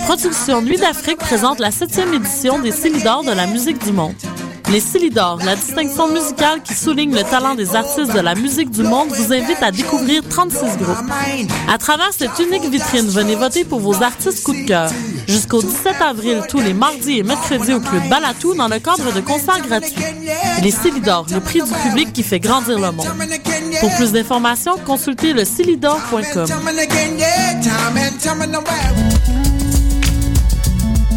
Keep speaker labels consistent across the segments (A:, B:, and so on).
A: Les productions Nuit d'Afrique présentent la septième édition des Célidors de la musique du monde. Les Célidors, la distinction musicale qui souligne le talent des artistes de la musique du monde, vous invite à découvrir 36 groupes. À travers cette unique vitrine, venez voter pour vos artistes coup de cœur. Jusqu'au 17 avril, tous les mardis et mercredis au Club Balatou dans le cadre de concerts gratuits. Les Célidors, le prix du public qui fait grandir le monde. Pour plus d'informations, consultez le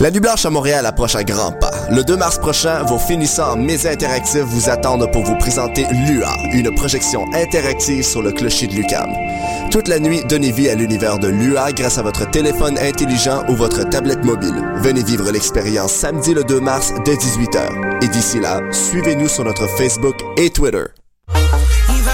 B: La Nuit Blanche à Montréal approche à grands pas. Le 2 mars prochain, vos finissants en médias interactifs vous attendent pour vous présenter LUA, une projection interactive sur le clocher de Lucam. Toute la nuit, donnez vie à l'univers de LUA grâce à votre téléphone intelligent ou votre tablette mobile. Venez vivre l'expérience samedi le 2 mars dès 18h. Et d'ici là, suivez-nous sur notre Facebook et Twitter.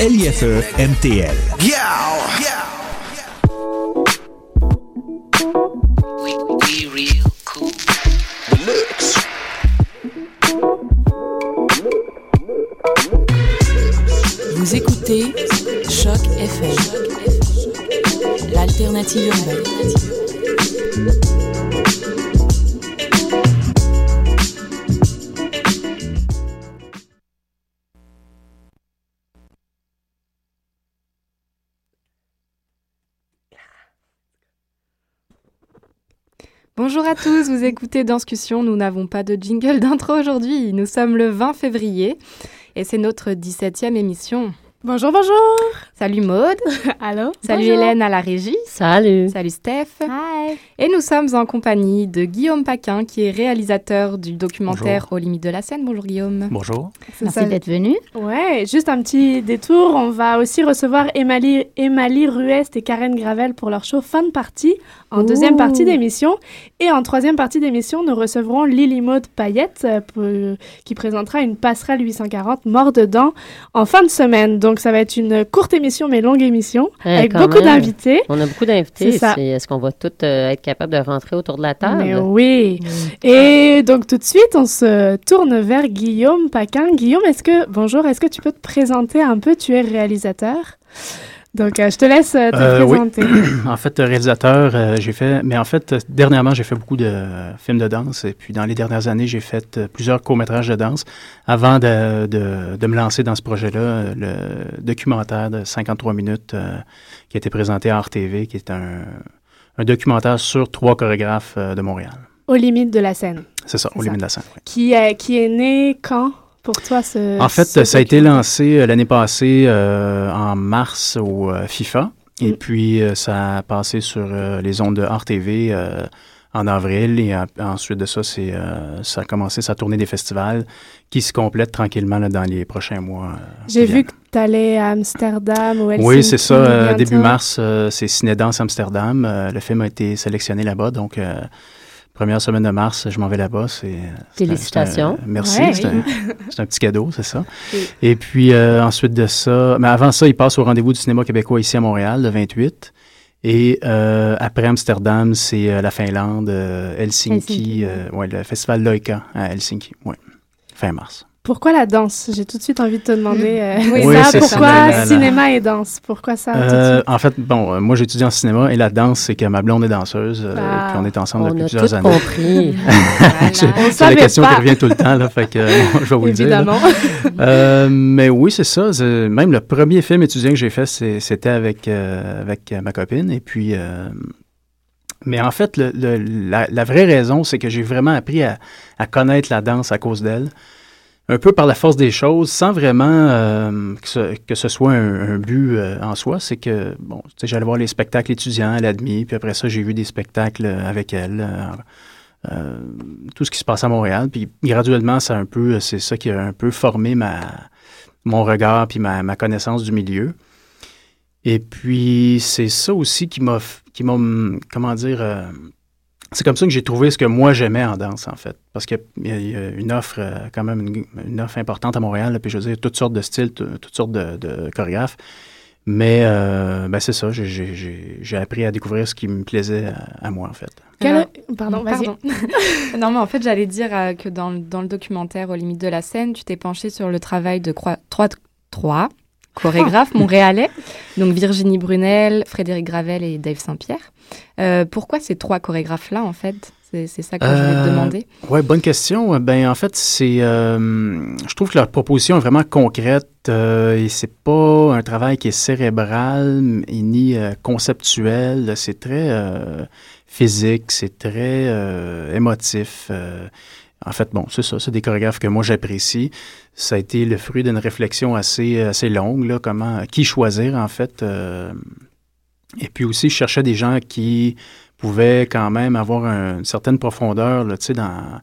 C: L-I-F-E MTL.
D: Vous écoutez Choc FM, l'alternative urbaine. Bonjour à tous, vous écoutez Danscussion. Nous n'avons pas de jingle d'intro aujourd'hui. Nous sommes le 20 février et c'est notre 17e émission.
E: Bonjour, bonjour.
D: Salut Maude.
E: Allô?
D: Salut
E: Bonjour.
D: Hélène à la régie.
F: Salut.
D: Salut Steph.
E: Hi.
D: Et nous sommes en compagnie de Guillaume Paquin, qui est réalisateur du documentaire Aux limites de la scène. Bonjour Guillaume.
G: Bonjour.
F: Merci d'être venu.
E: Ouais, juste un petit détour. On va aussi recevoir Emily, Emily Ruest et Karen Gravel pour leur show Fan Party en
F: Ouh.
E: deuxième partie d'émission. Et en troisième partie d'émission, nous recevrons Lily Maud Payette euh, pour- qui présentera une passerelle 840 mort dedans en fin de semaine. Donc ça va être une courte émission mais longue émission
F: Ouais,
E: avec beaucoup d'invités.
F: On a beaucoup d'invités. Est-ce qu'on va tous euh, être capables de rentrer autour de la table?
E: Mais oui. Et donc tout de suite, on se tourne vers Guillaume Paquin. Guillaume, est-ce que bonjour, est-ce que tu peux te présenter un peu? Tu es réalisateur. Donc euh, je te laisse euh, te
G: Euh, oui.
E: présenter.
G: En fait, réalisateur, euh, j'ai fait, mais en fait, dernièrement, j'ai fait beaucoup de films de danse. Et puis, dans les dernières années, j'ai fait plusieurs courts-métrages de danse avant de, de, de me lancer dans ce projet-là, le documentaire de 53 minutes qui a été présenté à RTV, qui est un, un documentaire sur trois chorégraphes de Montréal.
E: Aux limites de la scène.
G: C'est ça,
E: C'est
G: au
E: ça.
G: limite de la scène. oui.
E: Qui est qui est né quand? Pour toi ce
G: En fait,
E: ce
G: ça a été lancé euh, l'année passée euh, en mars au euh, FIFA. Et
E: Mm.
G: puis, euh, ça a passé sur les ondes de RTV euh, en avril. Et ensuite de ça, c'est, euh, ça a commencé sa tournée des festivals qui se complète tranquillement là, dans les prochains mois. euh,
E: J'ai vu que tu allais à Amsterdam ou Helsinki.
G: Oui, c'est ça. euh, début mars, c'est Cinédance Amsterdam. Le film a été sélectionné là-bas. Donc, euh, première semaine de mars, je m'en vais là-bas. C'est, un-
F: Félicitations.
G: un- merci.
E: Ouais.
G: c'est, un, petit cadeau, c'est ça.
E: Oui.
G: Et puis, euh, ensuite de ça, mais avant ça, il passe au rendez-vous du cinéma québécois ici à Montréal, le 28. Et euh, après Amsterdam, c'est euh, la Finlande, Helsinki,
F: Helsinki,
G: ouais, le festival Loika à Helsinki, ouais, fin mars.
E: Pourquoi la danse? J'ai tout de suite envie de te demander euh,
G: Oui,
E: ça. Pourquoi cinéma et danse? Pourquoi ça
G: Euh, en fait, bon, euh, moi j'étudie en cinéma et la danse, c'est que ma blonde est danseuse, euh,
E: Ah.
G: puis on est ensemble
F: On
G: depuis
F: a
G: plusieurs
F: tout
G: années.
F: compris.
G: C'est-
E: On
G: c'est la question
E: pas.
G: qui revient tout le temps, là, fait que euh, je vais vous le dire. Euh, mais oui, c'est ça. c'est- Même le premier film étudiant que j'ai fait, c'est- c'était avec, euh, avec ma copine. Et puis, euh, Mais en fait, le, le, la, la, vraie raison, c'est que j'ai vraiment appris à, à, connaître la danse à cause d'elle. Un peu par la force des choses, sans vraiment euh, que, ce, que, ce, soit un, un but euh, en soi. C'est que, bon, j'allais voir les spectacles étudiants à l'ADMI, puis après ça, j'ai vu des spectacles avec elle. Euh, tout ce qui se passe à Montréal. Puis graduellement, c'est un peu, c'est ça qui a un peu formé ma, mon regard puis ma, ma connaissance du milieu. Et puis, c'est ça aussi qui m'a, qui m'a, comment dire, euh, c'est comme ça que j'ai trouvé ce que moi j'aimais en danse, en fait. Parce qu'il y, a une offre, euh, quand même, une, une, offre importante à Montréal, là, puis je veux dire, toutes sortes de styles, toutes sortes de, de chorégraphes. Mais euh, ben c'est ça, j'ai appris à découvrir ce qui me plaisait à, à moi, en fait.
E: Quel... Pardon,
D: Pardon. non, mais en fait, j'allais dire euh, que dans, dans, le documentaire Aux limites de la scène, tu t'es penché sur le travail de trois, trois chorégraphes oh. montréalais, donc Virginie Brunel, Frédéric Gravel et Dave Saint-Pierre. Euh, pourquoi ces trois chorégraphes-là, en fait? C'est ça que je voulais te demander.
G: Oui, bonne question. Ben en fait, c'est, euh, je trouve que leur proposition est vraiment concrète euh, et c'est pas un travail qui est cérébral et ni euh, conceptuel. C'est très euh, physique, c'est très émotif. En fait, bon, c'est ça, c'est des chorégraphes que moi j'apprécie. Ça a été le fruit d'une réflexion assez longue là, comment qui choisir en fait. et puis aussi, je cherchais des gens qui pouvaient quand même avoir une certaine profondeur. Là, dans,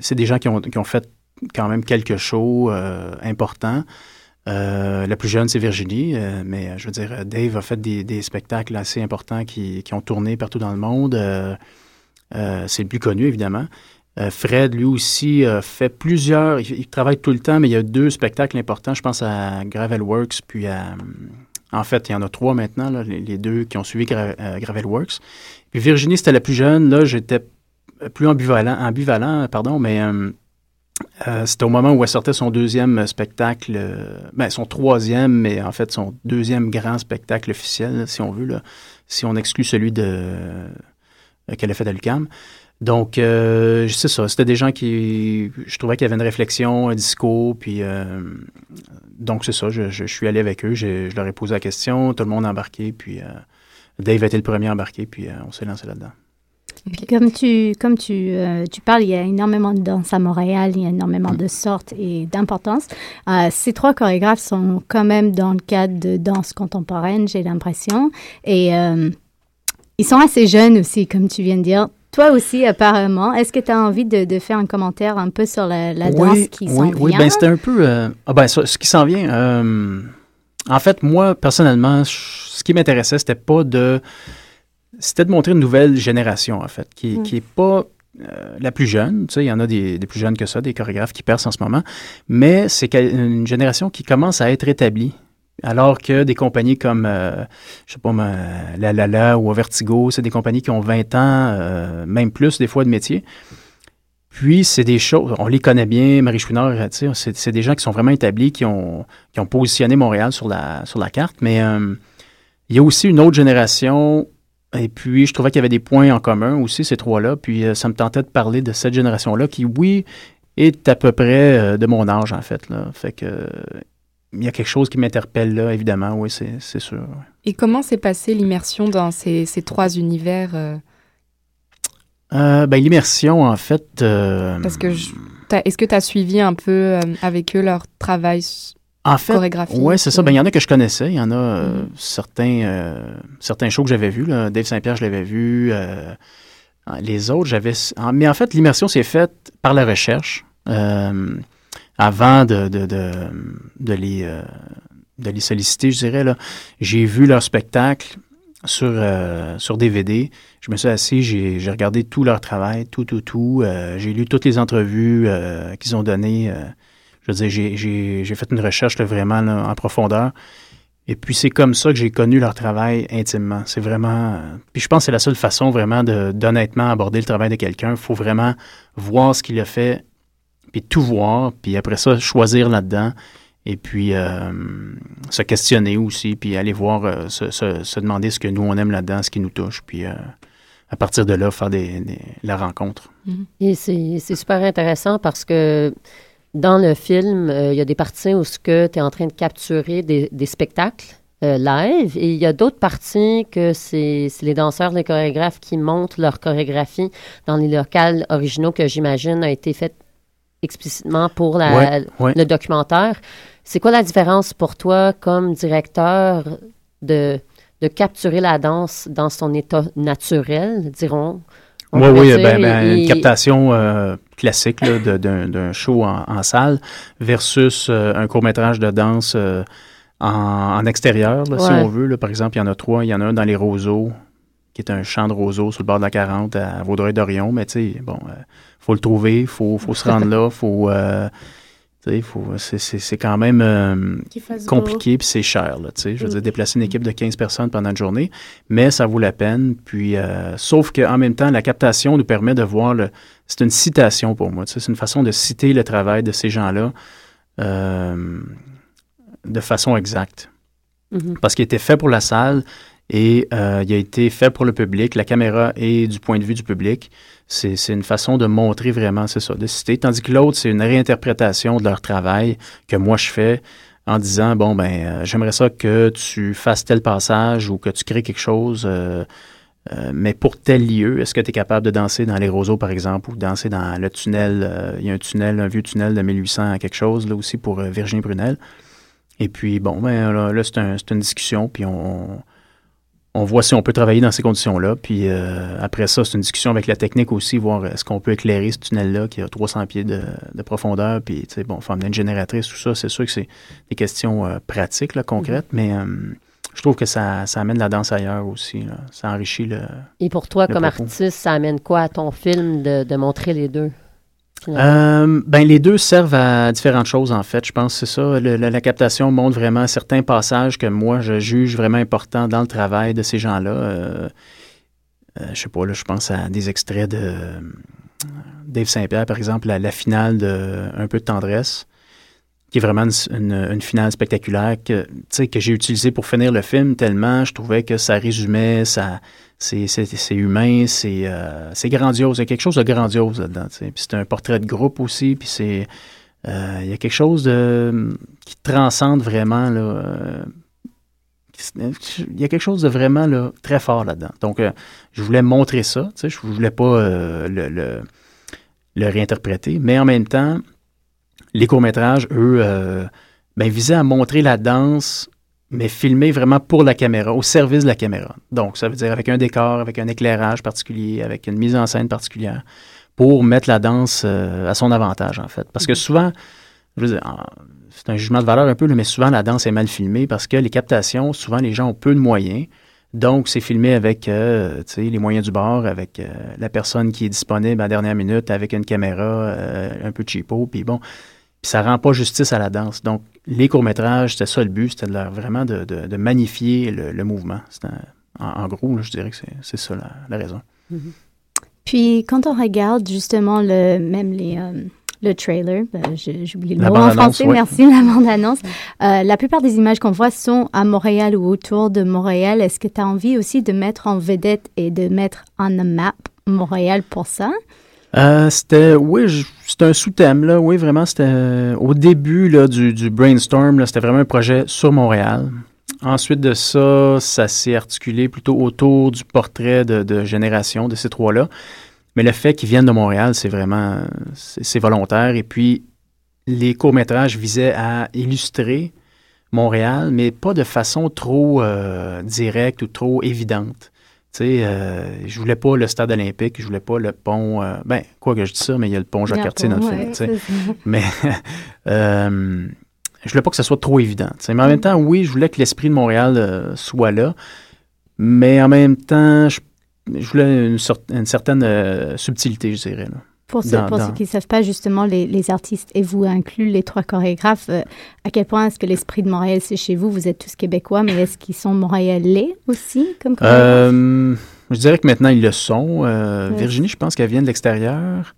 G: c'est des gens qui ont, fait quand même quelques shows euh, importants. Euh, la plus jeune, c'est Virginie, euh, mais je veux dire, Dave a fait des, spectacles assez importants qui, qui, ont tourné partout dans le monde. Euh, c'est le plus connu, évidemment. Fred, lui aussi, a fait plusieurs. Il, il, travaille tout le temps, mais il y a deux spectacles importants. Je pense à Gravel Works, puis à. En fait, il y en a trois maintenant, là, les, deux qui ont suivi Gra Gravel Works. Puis Virginie, c'était la plus jeune. Là, j'étais plus ambivalent, ambivalent pardon, mais euh, euh, c'était au moment où elle sortait son deuxième spectacle, euh, ben, son troisième, mais en fait son deuxième grand spectacle officiel, si on veut, là, si on exclut celui de qu'elle a fait à l'UQAM. Donc, euh, c'est ça. C'était des gens qui, je trouvais qu'il y avait une réflexion, un discours, puis euh, donc c'est ça. Je, suis allé avec eux, je, leur ai posé la question, tout le monde a embarqué, puis euh, Dave a été le premier embarqué, puis on s'est lancé là-dedans.
H: Puis comme tu, comme tu, tu parles, il y a énormément de danse à Montréal, il y a énormément de sortes et d'importance. Ces trois chorégraphes sont quand même dans le cadre de danse contemporaine, j'ai l'impression. Et ils sont assez jeunes aussi, comme tu viens de dire. Toi aussi, apparemment. Est-ce que tu as envie de, de, faire un commentaire un peu sur la, la danse
G: oui,
H: qui
G: oui,
H: s'en vient?
G: Oui, ben c'était un peu... ah ben, ce qui s'en vient... en fait, moi, personnellement, ce qui m'intéressait, c'était pas de c'était de montrer une nouvelle génération, en fait, qui, mm. qui est pas euh, la plus jeune. Tu sais, il y en a des, des, plus jeunes que ça, des chorégraphes qui percent en ce moment, mais c'est une génération qui commence à être établie. Alors que des compagnies comme, euh, je sais pas, La La La ou Vertigo, c'est des compagnies qui ont 20 ans, euh, même plus des fois de métier. Puis, c'est des choses, on les connaît bien, Marie Chouinard, c'est des gens qui sont vraiment établis, qui ont, qui ont positionné Montréal sur la, sur la carte, mais euh, il y a aussi une autre génération et puis, je trouvais qu'il y avait des points en commun aussi, ces trois-là. Puis, euh, ça me tentait de parler de cette génération-là qui, oui, est à peu près euh, de mon âge, en fait. Là. Fait que. Euh, il y a quelque chose qui m'interpelle là, évidemment, oui, c'est sûr. Ouais.
D: Et comment s'est passée l'immersion dans ces, ces, trois univers euh...
G: ben, L'immersion, en fait.
D: Parce que. Est-ce que tu as suivi un peu avec eux leur travail
G: en fait, oui, c'est ça. Ben, il y en a que je connaissais. Il y en a euh, mm. certains, euh, certains shows que j'avais vus. Là. Dave Saint-Pierre, je l'avais vu. Euh, les autres, j'avais... Mais en fait, l'immersion s'est faite par la recherche avant de, de, de, de les, de les solliciter, je dirais. Là. J'ai vu leur spectacle sur, sur DVD. Je me suis assis, j'ai, j'ai regardé tout leur travail, tout, tout, tout. j'ai lu toutes les entrevues qu'ils ont données je veux dire, j'ai fait une recherche vraiment en profondeur. Et puis c'est comme ça que j'ai connu leur travail intimement. C'est vraiment. Puis je pense que c'est la seule façon vraiment d'honnêtement aborder le travail de quelqu'un. Il faut vraiment voir ce qu'il a fait, puis tout voir, puis après ça, choisir là-dedans. Et puis euh, se questionner aussi, puis aller voir, euh, se, demander ce que nous on aime là-dedans, ce qui nous touche, puis euh, à partir de là, faire des, la rencontre.
F: Mm-hmm. Et c'est super intéressant parce que dans le film, il y a des parties où tu es en train de capturer des, spectacles live. Et il y a d'autres parties que c'est les danseurs, les chorégraphes qui montent leur chorégraphie dans les locales originaux que j'imagine a été fait explicitement pour la,
G: Ouais, ouais.
F: le documentaire. C'est quoi la différence pour toi comme directeur de, de capturer la danse dans son état naturel, dirons? On
G: Oui, oui, ben, ben,
F: et-
G: une captation euh, classique d'un show en, en salle versus euh, un court-métrage de danse euh, en, en extérieur, là, si on veut. là. Par exemple, il y en a trois. Il y en a un dans les roseaux, qui est un champ de roseaux sur le bord de la 40 à Vaudreuil-Dorion. Mais tu sais, bon, euh, faut le trouver, il faut, faut se rendre là, faut... euh, c'est, quand même euh, compliqué puis c'est cher. Là, je veux
E: Mm.
G: dire, déplacer une équipe de 15 personnes pendant une journée, mais ça vaut la peine. Puis, euh, sauf qu'en même temps, la captation nous permet de voir le. C'est une citation pour moi. C'est une façon de citer le travail de ces gens-là euh, de façon exacte.
F: Mhm.
G: Parce qu'il était fait pour la salle et euh, il a été fait pour le public. La caméra est du point de vue du public. C'est une façon de montrer vraiment, c'est ça, de citer. Tandis que l'autre, c'est une réinterprétation de leur travail que moi je fais en disant, bon, ben, euh, j'aimerais ça que tu fasses tel passage ou que tu crées quelque chose, euh, mais pour tel lieu, est-ce que tu es capable de danser dans les roseaux, par exemple, ou danser dans le tunnel, il y a un tunnel, un vieux tunnel de 1800 à quelque chose, là aussi, pour Virginie Brunel? Et puis, bon, ben, là, là, c'est un- une discussion, puis on, on voit si on peut travailler dans ces conditions-là. Puis euh, après ça, c'est une discussion avec la technique aussi, voir est-ce qu'on peut éclairer ce tunnel-là qui a 300 pieds de, de profondeur. Puis, tu sais, bon, faut amener une génératrice, tout ça. C'est sûr que c'est des questions euh, pratiques, là, concrètes, mais euh, je trouve que ça, ça amène la danse ailleurs aussi. là. Ça enrichit le.
F: Et pour toi, comme
G: propos.
F: artiste, ça amène quoi à ton film de, de montrer les deux?
G: Euh, ben, les deux servent à différentes choses, en fait. Je pense que c'est ça. La, captation montre vraiment certains passages que moi, je juge vraiment importants dans le travail de ces gens-là. Euh, euh, je sais pas, là, je pense à des extraits de Dave Saint-Pierre, par exemple, la, la finale de Un peu de tendresse, qui est vraiment une, finale spectaculaire que, que j'ai utilisée pour finir le film tellement je trouvais que ça résumait, ça, c'est, humain, c'est, euh, c'est grandiose. Il y a quelque chose de grandiose là-dedans. Puis c'est un portrait de groupe aussi, puis c'est... euh, il y a quelque chose de, qui transcende vraiment, là... euh, il y a quelque chose de vraiment là, très fort là-dedans. Donc, je voulais montrer ça. Je voulais pas le, le réinterpréter. Mais en même temps, les courts-métrages, eux, euh, ben, visaient à montrer la danse, mais filmée vraiment pour la caméra, au service de la caméra. Donc, ça veut dire avec un décor, avec un éclairage particulier, avec une mise en scène particulière, pour mettre la danse euh, à son avantage, en fait. Parce que souvent, je veux dire, en- c'est un jugement de valeur un peu, mais souvent la danse est mal filmée parce que les captations, souvent les gens ont peu de moyens. Donc, c'est filmé avec euh, les moyens du bord, avec euh, la personne qui est disponible à la dernière minute, avec une caméra euh, un peu cheapo, puis bon, puis ça rend pas justice à la danse. Donc, les courts-métrages, c'était ça le but, c'était de leur- vraiment de, de- de magnifier le, le mouvement. Un- en, en gros, là, je dirais que c'est- ça la, la raison.
H: Puis quand on regarde justement le même les euh, le trailer, ben, j'ai oublié le
G: La
H: mot en français,
G: ouais.
H: merci, la bande-annonce. Euh, la plupart des images qu'on voit sont à Montréal ou autour de Montréal. Est-ce que tu as envie aussi de mettre en vedette et de mettre on the map Montréal pour ça?
G: Euh, c'était, oui, c'était un sous-thème, là. Oui, vraiment, c'était euh, au début là, du, du brainstorm, là, c'était vraiment un projet sur Montréal. Ensuite de ça, ça s'est articulé plutôt autour du portrait de, de génération de ces trois-là. Mais le fait qu'ils viennent de Montréal, c'est vraiment, c'est c'est volontaire. Et puis, les courts-métrages visaient à illustrer Montréal, mais pas de façon trop euh, directe ou trop évidente. Tu sais, euh, je voulais pas le stade olympique, je voulais pas le pont. euh, ben, quoi que je dis ça, mais il y a le pont Jacques-Cartier dans le film. Mais euh, je voulais pas que ce soit trop évident. Mais en même temps, oui, je voulais que l'esprit de Montréal euh, soit là. Mais en même temps, je, je voulais une, sorte- une certaine euh, subtilité, je dirais. Là.
H: Pour, ceux-
G: Dans-
H: pour
G: dans-
H: ceux qui ne savent pas, justement, les, les artistes, et vous inclus les trois chorégraphes, euh, à quel point est-ce que l'esprit de Montréal, c'est chez vous? Vous êtes tous québécois, mais est-ce qu'ils sont montréalais aussi comme chorégraphes?
G: Euh, je dirais que maintenant, ils le sont. Euh. Virginie, je pense qu'elle vient de l'extérieur.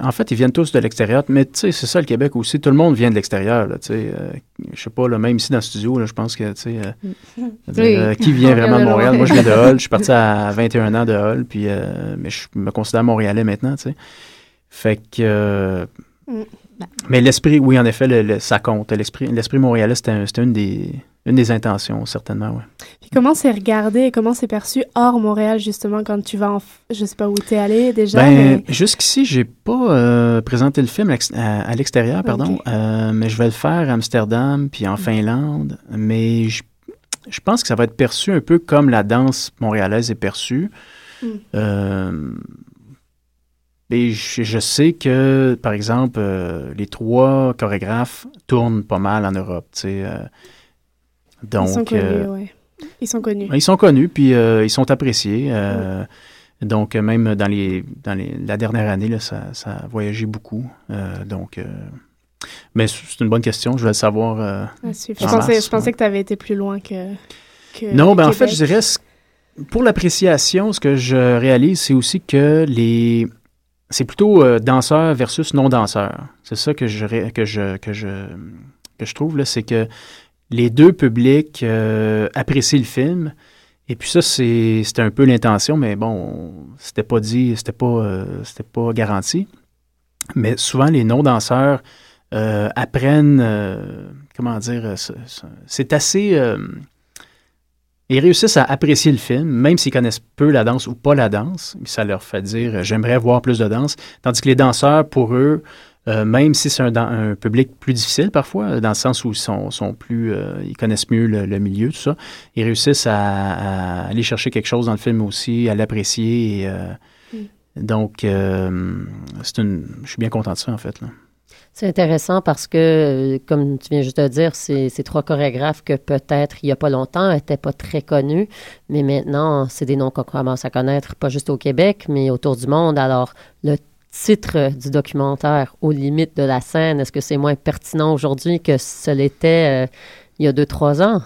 G: En fait, ils viennent tous de l'extérieur. Mais tu sais, c'est ça le Québec aussi. Tout le monde vient de l'extérieur. tu sais. Euh, je sais pas, là, même ici dans le studio, là, je pense que, tu sais, euh,
H: Oui.
G: euh, qui vient vraiment
H: de
G: Montréal? Moi, je viens de Hall. Je suis parti à 21 ans de Hall. Puis, euh, mais je me considère montréalais maintenant, tu sais. Fait que, euh, Mais l'esprit, oui, en effet, le, le, ça compte. L'esprit, l'esprit montréalais, c'était, une des une des intentions, certainement, oui.
E: Puis comment c'est regardé et comment c'est perçu hors Montréal, justement, quand tu vas en... Je sais pas où tu es allé déjà,
G: ben,
E: mais...
G: Jusqu'ici, j'ai pas euh, présenté le film à, l'extérieur, pardon, okay. euh, mais je vais le faire à Amsterdam puis en mm. Finlande, mais je, je, pense que ça va être perçu un peu comme la danse montréalaise est perçue. Mm. Euh, et je, je, sais que, par exemple, euh, les trois chorégraphes tournent pas mal en Europe, tu sais
E: donc, ils sont connus, euh, ouais. Ils sont connus.
G: Ils sont connus, puis euh, ils sont appréciés. Euh, donc, même dans, les, dans les, la dernière année, là, ça, ça a voyagé beaucoup. donc, mais c'est une bonne question. Je vais le savoir.
E: Ah, je, pensais, je pensais que tu avais été plus loin que. que
G: non, ben, en fait, je dirais, pour l'appréciation, ce que je réalise, c'est aussi que les. C'est plutôt danseurs versus non-danseurs. C'est ça que je, que je, que je, que je trouve, c'est que les deux publics euh, apprécient le film. Et puis ça, c'était un peu l'intention, mais bon, c'était pas dit, c'était pas, euh, c'était pas garanti. Mais souvent, les non-danseurs euh, apprennent, euh, comment dire, c'est assez... ils réussissent à apprécier le film, même s'ils connaissent peu la danse ou pas la danse. Ça leur fait dire, j'aimerais voir plus de danse. Tandis que les danseurs, pour eux, euh, même si c'est un, un, public plus difficile parfois, dans le sens où ils sont, sont plus, euh, ils connaissent mieux le, le, milieu, tout ça, ils réussissent à, à, aller chercher quelque chose dans le film aussi, à l'apprécier. Euh, mm. Donc, c'est une, je suis bien content de ça en fait. Là.
F: C'est intéressant parce que, comme tu viens juste de dire, ces trois chorégraphes que peut-être il n'y a pas longtemps n'étaient pas très connus, mais maintenant, c'est des noms qu'on commence à connaître, pas juste au Québec, mais autour du monde. Alors, le titre du documentaire aux limites de la scène, est-ce que c'est moins pertinent aujourd'hui que ce l'était euh, il y a deux, trois ans?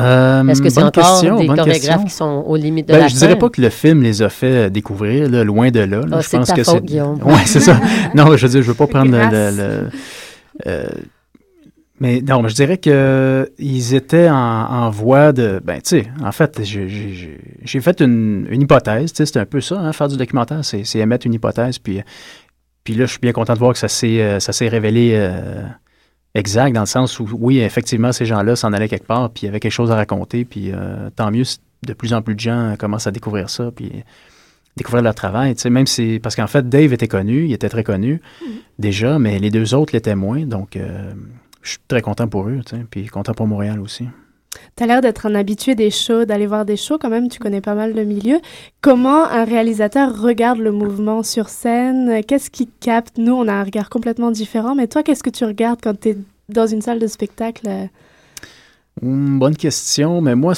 G: Euh,
F: Est-ce que c'est encore
G: question,
F: des chorégraphes
G: question.
F: qui sont aux limites de
G: Ben,
F: la
G: je
F: scène?
G: dirais pas que le film les a fait découvrir, là, loin de là. là.
F: Ah,
G: je
F: c'est
G: pense
F: ta
G: que c'est. Ouais, c'est ça. Non, je veux dire, je veux pas prendre le.
E: Grâce.
G: le- le- euh, mais non, je dirais que ils étaient en, en voie de. Ben, tu sais, en fait, j'ai- fait une, une hypothèse. C'est un peu ça, hein, faire du documentaire, c'est émettre une hypothèse. Puis, puis là, je suis bien content de voir que ça s'est euh, ça s'est révélé euh, exact, dans le sens où, oui, effectivement, ces gens-là s'en allaient quelque part, puis il y avait quelque chose à raconter. Puis euh, tant mieux, si de plus en plus de gens commencent à découvrir ça, puis découvrir leur travail. Tu sais, même si. Parce qu'en fait, Dave était connu, il était très connu déjà, mais les deux autres l'étaient moins. Donc, euh, je suis très content pour eux, tu sais, puis content pour Montréal aussi.
E: T'as l'air d'être un habitué des shows, d'aller voir des shows quand même, tu connais pas mal le milieu. Comment un réalisateur regarde le mouvement sur scène? Qu'est-ce qui capte? Nous, on a un regard complètement différent, mais toi, qu'est-ce que tu regardes quand t'es dans une salle de spectacle?
G: Hum, bonne question, mais moi,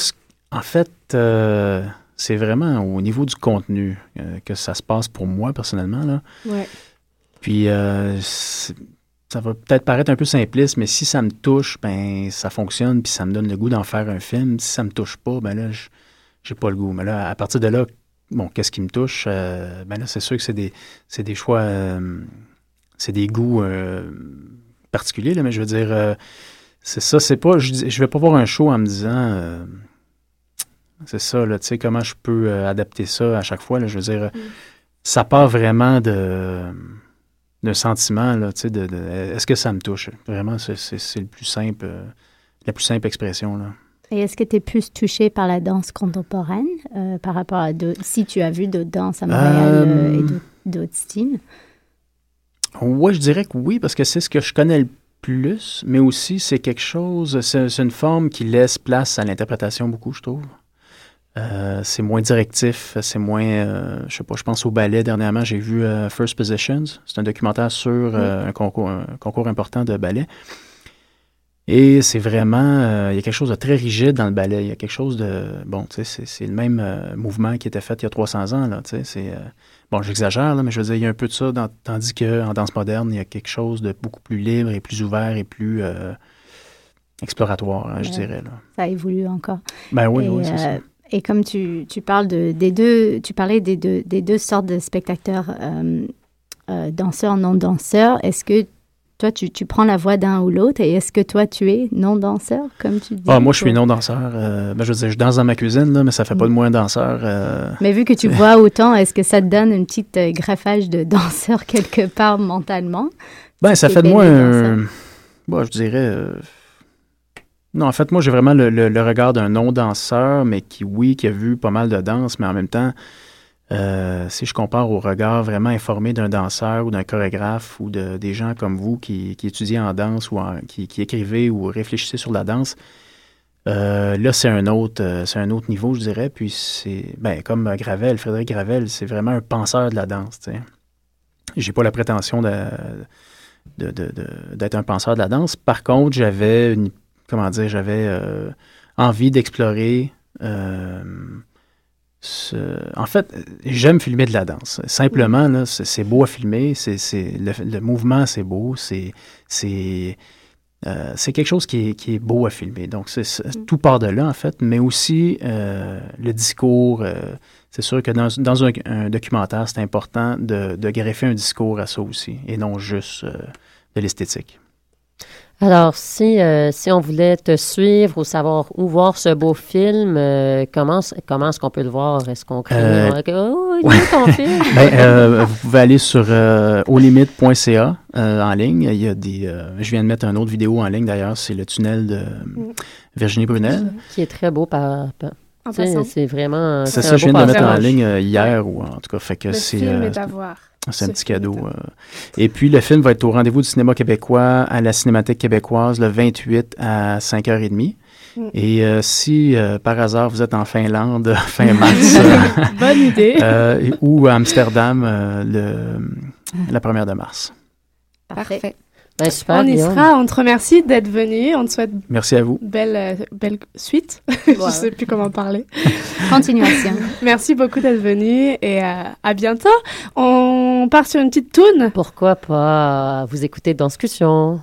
G: en fait, euh, c'est vraiment au niveau du contenu euh, que ça se passe pour moi personnellement. Là.
E: Ouais.
G: Puis, euh, ça va peut-être paraître un peu simpliste, mais si ça me touche, ben ça fonctionne, puis ça me donne le goût d'en faire un film. Si ça me touche pas, ben là, j'ai pas le goût. Mais là, à partir de là, bon, qu'est-ce qui me touche? Euh, ben là, c'est sûr que c'est des, c'est des choix, euh, c'est des goûts euh, particuliers, là, mais je veux dire, c'est ça, c'est pas, je, vais pas voir un show en me disant, c'est ça, là, tu sais, comment je peux adapter ça à chaque fois, là, je veux dire, ça part vraiment de d'un sentiment, là, tu sais, de, de- est-ce que ça me touche? Vraiment, c'est, c'est, le plus simple, euh, la plus simple expression, là.
H: Et est-ce que tu es plus touché par la danse contemporaine euh, par rapport à d'autres, si tu as vu d'autres danses à Montréal euh, et d'autres- d'autres styles?
G: Ouais, je dirais que oui, parce que c'est ce que je connais le plus, mais aussi c'est quelque chose, c'est une forme qui laisse place à l'interprétation beaucoup, je trouve. Euh, c'est moins directif, c'est moins, euh, je sais pas, je pense au ballet dernièrement, j'ai vu euh, First Positions, c'est un documentaire sur un, concours, un concours important de ballet. Et c'est vraiment, il y a quelque chose de très rigide dans le ballet, il y a quelque chose de, bon, tu sais, c'est, le même mouvement qui était fait il y a 300 ans, là, tu sais, c'est, bon, j'exagère, là, mais je veux dire, il y a un peu de ça, dans- tandis qu'en danse moderne, il y a quelque chose de beaucoup plus libre et plus ouvert et plus exploratoire, hein, je dirais, là.
H: Ça évolue encore.
G: Ben oui,
H: et,
G: oui, c'est ça.
H: Et comme tu, tu parles de, des deux, tu parlais des deux, des deux sortes de spectateurs, euh, euh, danseurs, non-danseurs, est-ce que toi, tu, tu prends la voix d'un ou l'autre et est-ce que toi, tu es non-danseur, comme tu dis?
G: Ah, moi, je suis non-danseur. euh, ben, je veux dire, je danse dans ma cuisine, là, mais ça fait pas de moi un danseur. euh,
H: Mais vu que tu vois autant, est-ce que ça te donne une petite euh, greffage de danseur quelque part mentalement?
G: Ben, ça fait de moi un. Bon, je dirais. Non, en fait, moi, j'ai vraiment le, regard d'un non-danseur, mais qui, oui, qui a vu pas mal de danse, mais en même temps, euh, si je compare au regard vraiment informé d'un danseur ou d'un chorégraphe ou de, des gens comme vous qui, qui étudiez en danse ou qui, qui écrivez ou réfléchissez sur la danse, euh, là, c'est un autre, euh, un autre niveau, je dirais. Puis c'est, ben, comme Gravel, Frédéric Gravel, c'est vraiment un penseur de la danse. Sais. J'ai pas la prétention d'être un penseur de la danse. Par contre, j'avais, une- comment dire, j'avais euh, envie d'explorer. euh, ce- En fait, j'aime filmer de la danse. Simplement, là, c'est, beau à filmer. C'est, c'est- le, le mouvement, c'est beau. C'est, c'est, euh, c'est quelque chose qui est, qui est beau à filmer. Donc, c'est, c'est- tout part de là, en fait. Mais aussi, euh, le discours. euh, c'est sûr que dans, dans un, un documentaire, c'est important de, de greffer un discours à ça aussi, et non juste euh, de l'esthétique.
F: Alors, si, euh, si on voulait te suivre ou savoir où voir ce beau film, euh, comment, comment est-ce qu'on peut le voir? Est-ce qu'on crée...
G: Euh,
F: oh, il est ton film?
G: Ben, euh, vous pouvez aller sur euh, aulimite.ca euh, en ligne. Il y a des, euh, je viens de mettre une autre vidéo en ligne d'ailleurs, c'est le tunnel de Virginie Brunel.
F: Qui est très beau par... C'est vraiment...
G: C'est ça, je viens de le mettre en ligne euh, hier ou en tout cas, fait que
E: Le
G: c'est
E: film
G: euh,
E: est à voir.
G: C'est un petit cadeau. euh. Et puis le film va être au rendez-vous du cinéma québécois à la Cinémathèque québécoise le 28 à 5h30.
E: Mm.
G: Et euh, si euh, par hasard vous êtes en Finlande fin mars
E: Bonne idée.
G: euh, ou à Amsterdam euh, le, la première de mars.
H: Parfait.
F: Ben, super,
E: on y
F: Guillaume.
E: sera. On te remercie d'être venu. On te souhaite
G: Merci à vous.
E: belle, euh, belle suite. Je
H: Voilà.
E: sais plus comment parler.
H: Continuation.
E: Merci beaucoup d'être venu et euh, à bientôt. On part sur une petite toune.
F: Pourquoi pas? Vous écouter Danscussion?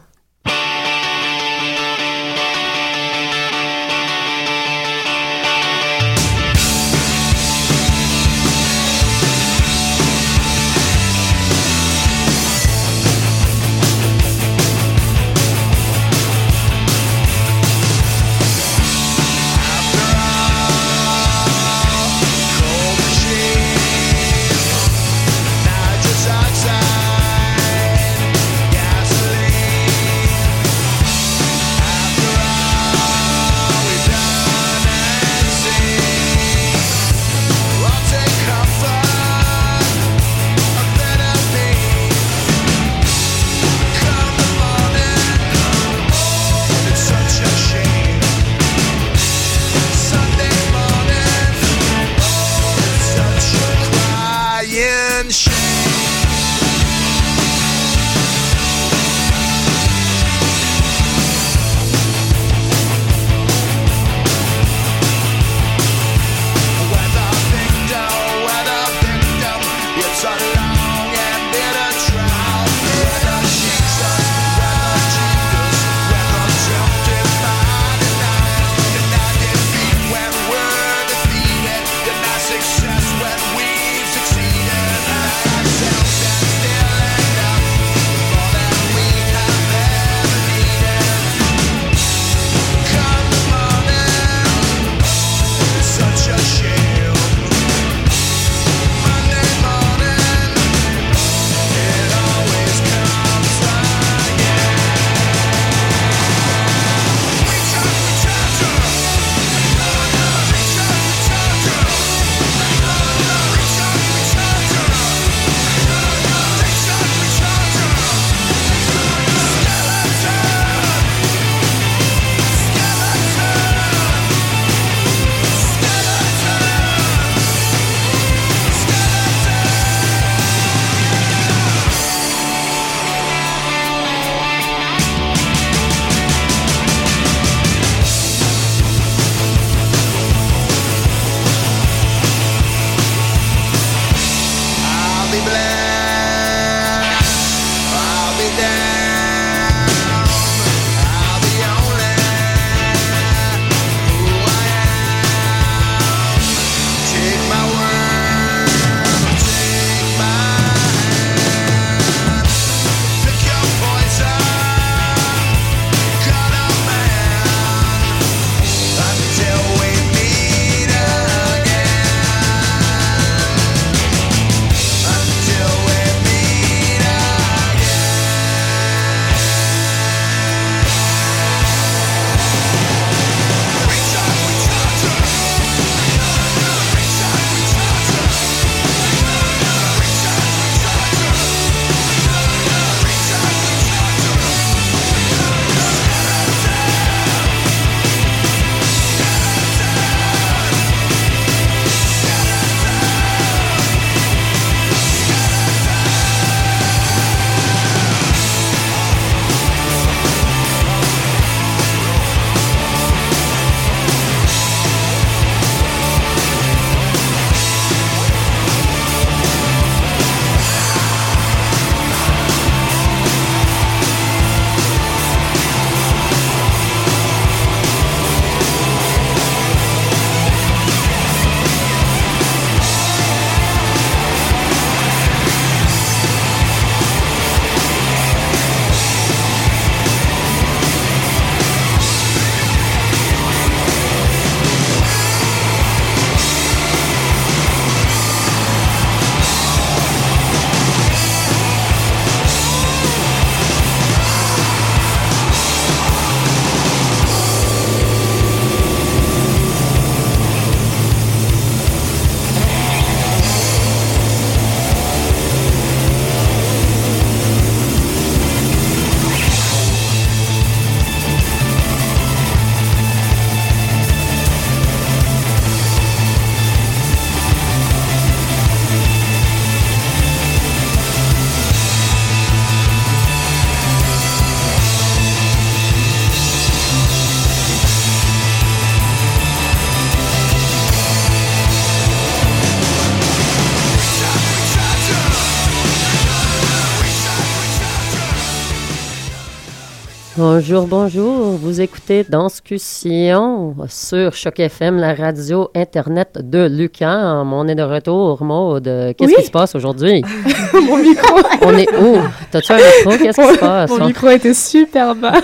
F: Bonjour, bonjour. Vous écoutez Danscussion sur Choc FM, la radio Internet de Lucan. On est de retour, Maude. Qu'est-ce
E: Oui.
F: qui se passe aujourd'hui?
E: Mon micro,
F: On est où? T'as-tu un micro? Qu'est-ce qui se passe?
E: mon micro était super bas.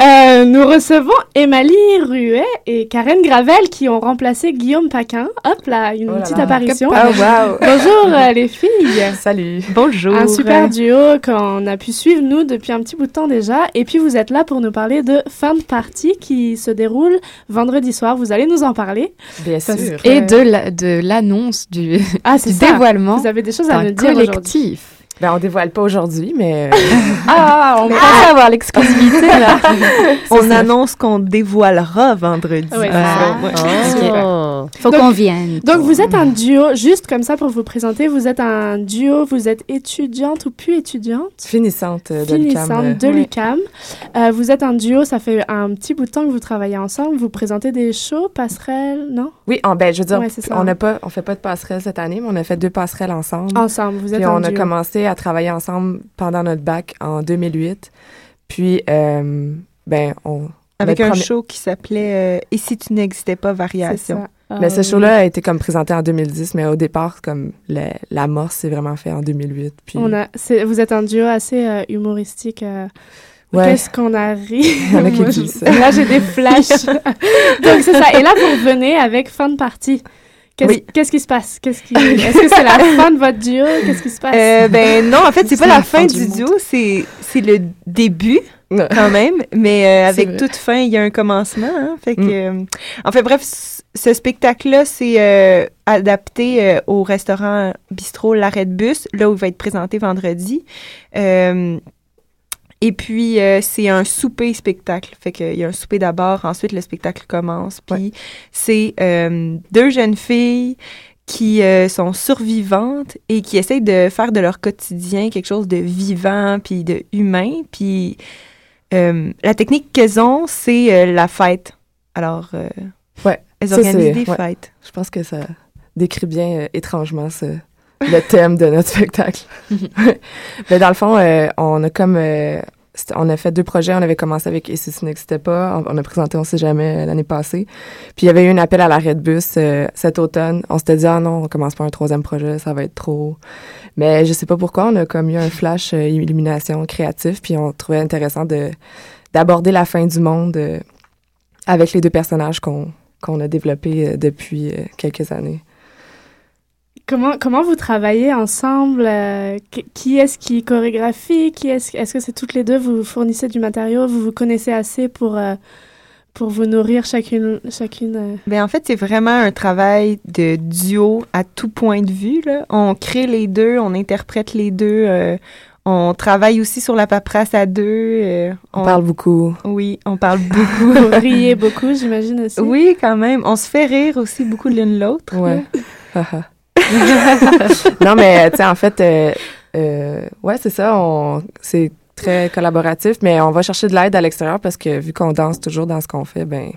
E: Euh, nous recevons Émilie Ruet et Karen Gravel qui ont remplacé Guillaume Paquin. Hop là, une
I: Oh là
E: petite
I: là.
E: apparition.
I: Oh, wow.
E: Bonjour euh, les filles.
I: Salut. Bonjour.
E: Un super duo qu'on a pu suivre nous depuis un petit bout de temps déjà. Et puis vous êtes là pour nous parler de fin de partie qui se déroule vendredi soir. Vous allez nous en parler.
I: Bien
E: Parce-
I: sûr.
J: Et de la- de l'annonce du,
E: Ah,
J: du dévoilement
E: Vous avez des choses à nous dire aujourd'hui.
J: collectif.
I: Ben, on dévoile pas aujourd'hui, mais euh,
J: Ah, on
K: pensait avoir l'exclusivité, là. On
I: ça.
K: annonce qu'on dévoilera vendredi.
E: Ouais,
K: Euh,
E: c'est ça.
K: ouais.
F: Ah.
H: Faut
E: Donc-
H: qu'on vienne.
E: Donc vous êtes un duo, juste comme ça pour vous présenter, vous êtes un duo, vous êtes étudiante ou plus étudiante?
I: Finissante euh, de l'UQAM.
E: finissante
I: euh,
E: de
I: ouais.
E: l'UCAM. Euh, vous êtes un duo, ça fait un petit bout de temps que vous travaillez ensemble. Vous présentez des shows, passerelles, non?
I: Oui, en, ben, je veux dire,
E: Ouais,
I: on n'a pas, on fait pas de passerelle cette année, mais on a fait deux passerelles ensemble.
E: Ensemble, vous êtes
I: Puis
E: un
I: on a commencé à travailler ensemble pendant notre bac en 2008. Puis, euh, ben, on.
K: Avec un
I: premier-
K: show qui s'appelait euh, Et si tu n'existais pas, Variation.
I: Mais
E: Ah,
I: ce show-là a été comme présenté en 2010, mais au départ, comme l'amorce s'est vraiment fait en 2008. Puis,
E: On a, vous êtes un duo assez euh, humoristique. euh,
I: Ouais.
E: Qu'est-ce qu'on a ri?
I: Il y en a qui
E: Moi,
I: disent
E: je-
I: ça.
E: Là, j'ai des flashs. Donc, c'est ça. Et là, vous revenez avec fin de partie. Qu'est-ce
I: Oui.
E: qu'est-ce qui se passe? Qu'est-ce qui... Est-ce que c'est la fin de votre duo? Qu'est-ce qui se passe?
K: Euh, ben non, en fait, c'est
I: C'est
K: pas la
I: la fin
K: fin
I: du
K: duo, c'est c'est le début quand même, mais euh, avec
I: vrai.
K: toute fin, il y a un commencement. Hein, fait que,
I: Mm.
K: euh, en fait, bref, ce spectacle-là, c'est euh, adapté euh, au restaurant bistrot L'Arrêt de Bus, là où il va être présenté vendredi. Et puis, euh, c'est un souper-spectacle. Fait qu'il y a un souper d'abord, ensuite le spectacle commence. Puis, c'est euh, deux jeunes filles qui euh, sont survivantes et qui essayent de faire de leur quotidien quelque chose de vivant puis de humain. Puis, la technique qu'elles ont, c'est la fête. Alors,
I: Ouais.
K: elles organisent des
I: ouais.
K: fêtes.
I: Je pense que ça décrit bien étrangement ce, le thème de notre spectacle. Mais dans le fond, euh, on a comme euh, on a fait deux projets. On avait commencé avec Et si ce n'existait pas. On, on a présenté On sait jamais euh, l'année passée. Puis il y avait eu un appel à l'arrêt de bus euh, cet automne. On s'était dit ah non, on commence pas un troisième projet, ça va être trop. Mais je sais pas pourquoi, on a comme eu un flash euh, illumination créatif. Puis on trouvait intéressant de d'aborder la fin du monde euh, avec les deux personnages qu'on qu'on a développés euh, depuis euh, quelques années.
E: Comment, comment vous travaillez ensemble euh, qui- est-ce qui chorégraphie qui est-ce, est-ce que c'est toutes les deux Vous fournissez du matériau Vous vous connaissez assez pour, euh, pour vous nourrir chacune, chacune euh,
K: Ben, en fait, c'est vraiment un travail de duo à tout point de vue. Là. On crée les deux, on interprète les deux. euh, on travaille aussi sur la paperasse à deux. euh,
I: On parle beaucoup.
K: Oui, on parle beaucoup.
E: Vous riez beaucoup, j'imagine aussi.
K: Oui, quand même. On se fait rire aussi beaucoup l'une l'autre.
I: Ouais. Non, mais tu sais, en fait, euh, euh, ouais, c'est ça. On, c'est très collaboratif, mais on va chercher de l'aide à l'extérieur parce que vu qu'on danse toujours dans ce qu'on fait, ben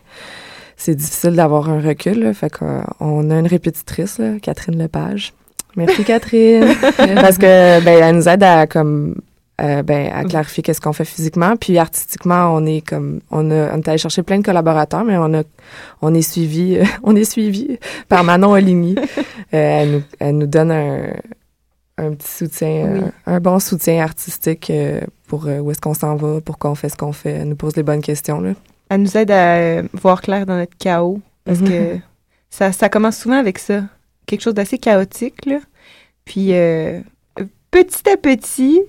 I: c'est difficile d'avoir un recul. là. fait qu'on on a une répétitrice, là, Catherine Lepage. Merci Catherine, parce que ben elle nous aide à comme euh, ben, à clarifier qu'est-ce qu'on fait physiquement, puis artistiquement on est comme on a on est allé chercher plein de collaborateurs, mais on a on est suivi on est suivi par Manon Oligny. Euh, elle, nous, elle nous donne un, un petit soutien,
K: Oui.
I: un, un bon soutien artistique euh, pour où est-ce qu'on s'en va, pourquoi on fait ce qu'on fait. Elle nous pose les bonnes questions. Là.
K: Elle nous aide à voir clair dans notre chaos. Parce
I: Mhm.
K: que ça, ça commence souvent avec ça. Quelque chose d'assez chaotique, là. Puis, euh, petit à petit,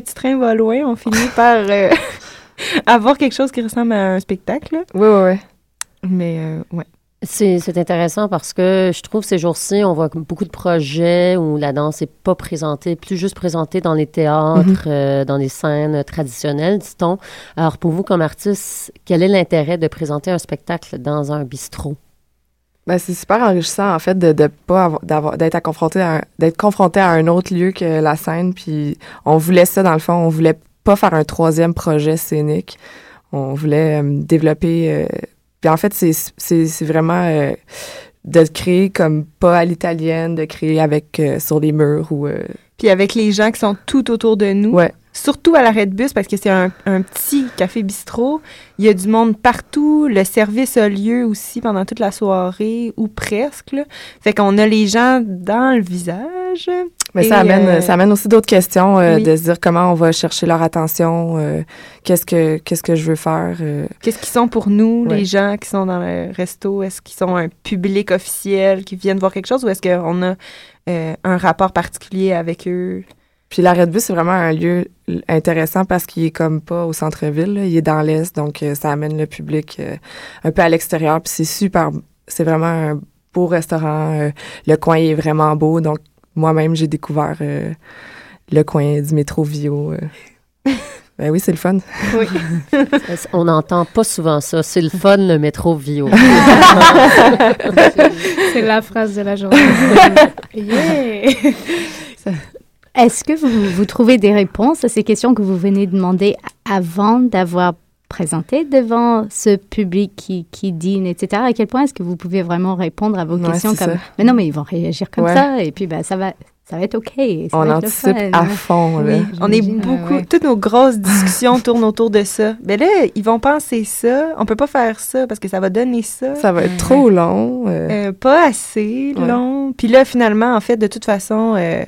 K: petit train va loin, on finit par euh, avoir quelque chose qui ressemble à un spectacle. là.
I: Oui, oui, oui.
K: Mais, euh, ouais.
F: C'est c'est intéressant parce que je trouve ces jours-ci, on voit beaucoup de projets où la danse n'est pas présentée, plus juste présentée dans les théâtres,
I: Mhm.
F: euh, dans les scènes traditionnelles, dit-on. Alors, pour vous, comme artiste, quel est l'intérêt de présenter un spectacle dans un bistrot?
I: Ben, c'est super enrichissant en fait de de pas avoir- d'avoir d'être confronté à un- d'être confronté à un autre lieu que la scène. Puis on voulait ça dans le fond. On voulait pas faire un troisième projet scénique. On voulait euh, développer euh, puis en fait c'est c'est c'est vraiment euh, de créer comme pas à l'italienne de créer avec euh, sur les murs ou euh,
K: Puis avec les gens qui sont tout autour de nous.
I: ouais
K: surtout à l'arrêt de bus, parce que c'est un, un petit café bistrot. Il y a du monde partout. Le service a lieu aussi pendant toute la soirée, ou presque. là. Fait qu'on a les gens dans le visage.
I: Mais
K: Et,
I: ça amène,
K: euh,
I: ça amène aussi d'autres questions, euh,
K: oui.
I: de se dire comment on va chercher leur attention, euh, qu'est-ce que qu'est-ce que je veux faire.
K: Qu'est-ce qu'ils sont pour nous,
I: Ouais.
K: les gens qui sont dans le resto? Est-ce qu'ils sont un public officiel qui viennent voir quelque chose ou est-ce qu'on a un rapport particulier avec eux?
I: Puis l'arrêt de bus, c'est vraiment un lieu intéressant parce qu'il est comme pas au centre-ville, il est dans l'est, donc euh, ça amène le public euh, un peu à l'extérieur. Puis c'est super, c'est vraiment un beau restaurant. euh, le coin est vraiment beau, donc moi-même j'ai découvert euh, le coin du métro Vio. euh. ben oui, c'est le fun.
K: Oui.
F: On n'entend pas souvent ça. C'est le fun, le métro Vio.
E: C'est la phrase de la journée. yeah!
H: Est-ce que vous, vous trouvez des réponses à ces questions que vous venez de demander avant d'avoir présenté devant ce public qui, qui dîne, etc. À quel point est-ce que vous pouvez vraiment répondre à vos
I: Ouais,
H: questions comme
I: ça.
H: mais non mais ils vont réagir comme
I: Ouais.
H: ça et puis ben ça va ça va être ok. ça
I: On anticipe à fond. là.
K: Oui, on est beaucoup,
H: euh, ouais.
K: toutes nos grosses discussions tournent autour de ça. Mais là, ils vont penser ça. On peut pas faire ça parce que ça va donner ça.
I: Ça va être trop long. euh.
K: Euh, pas assez
I: Ouais.
K: long. Puis là, finalement, en fait, de toute façon, euh,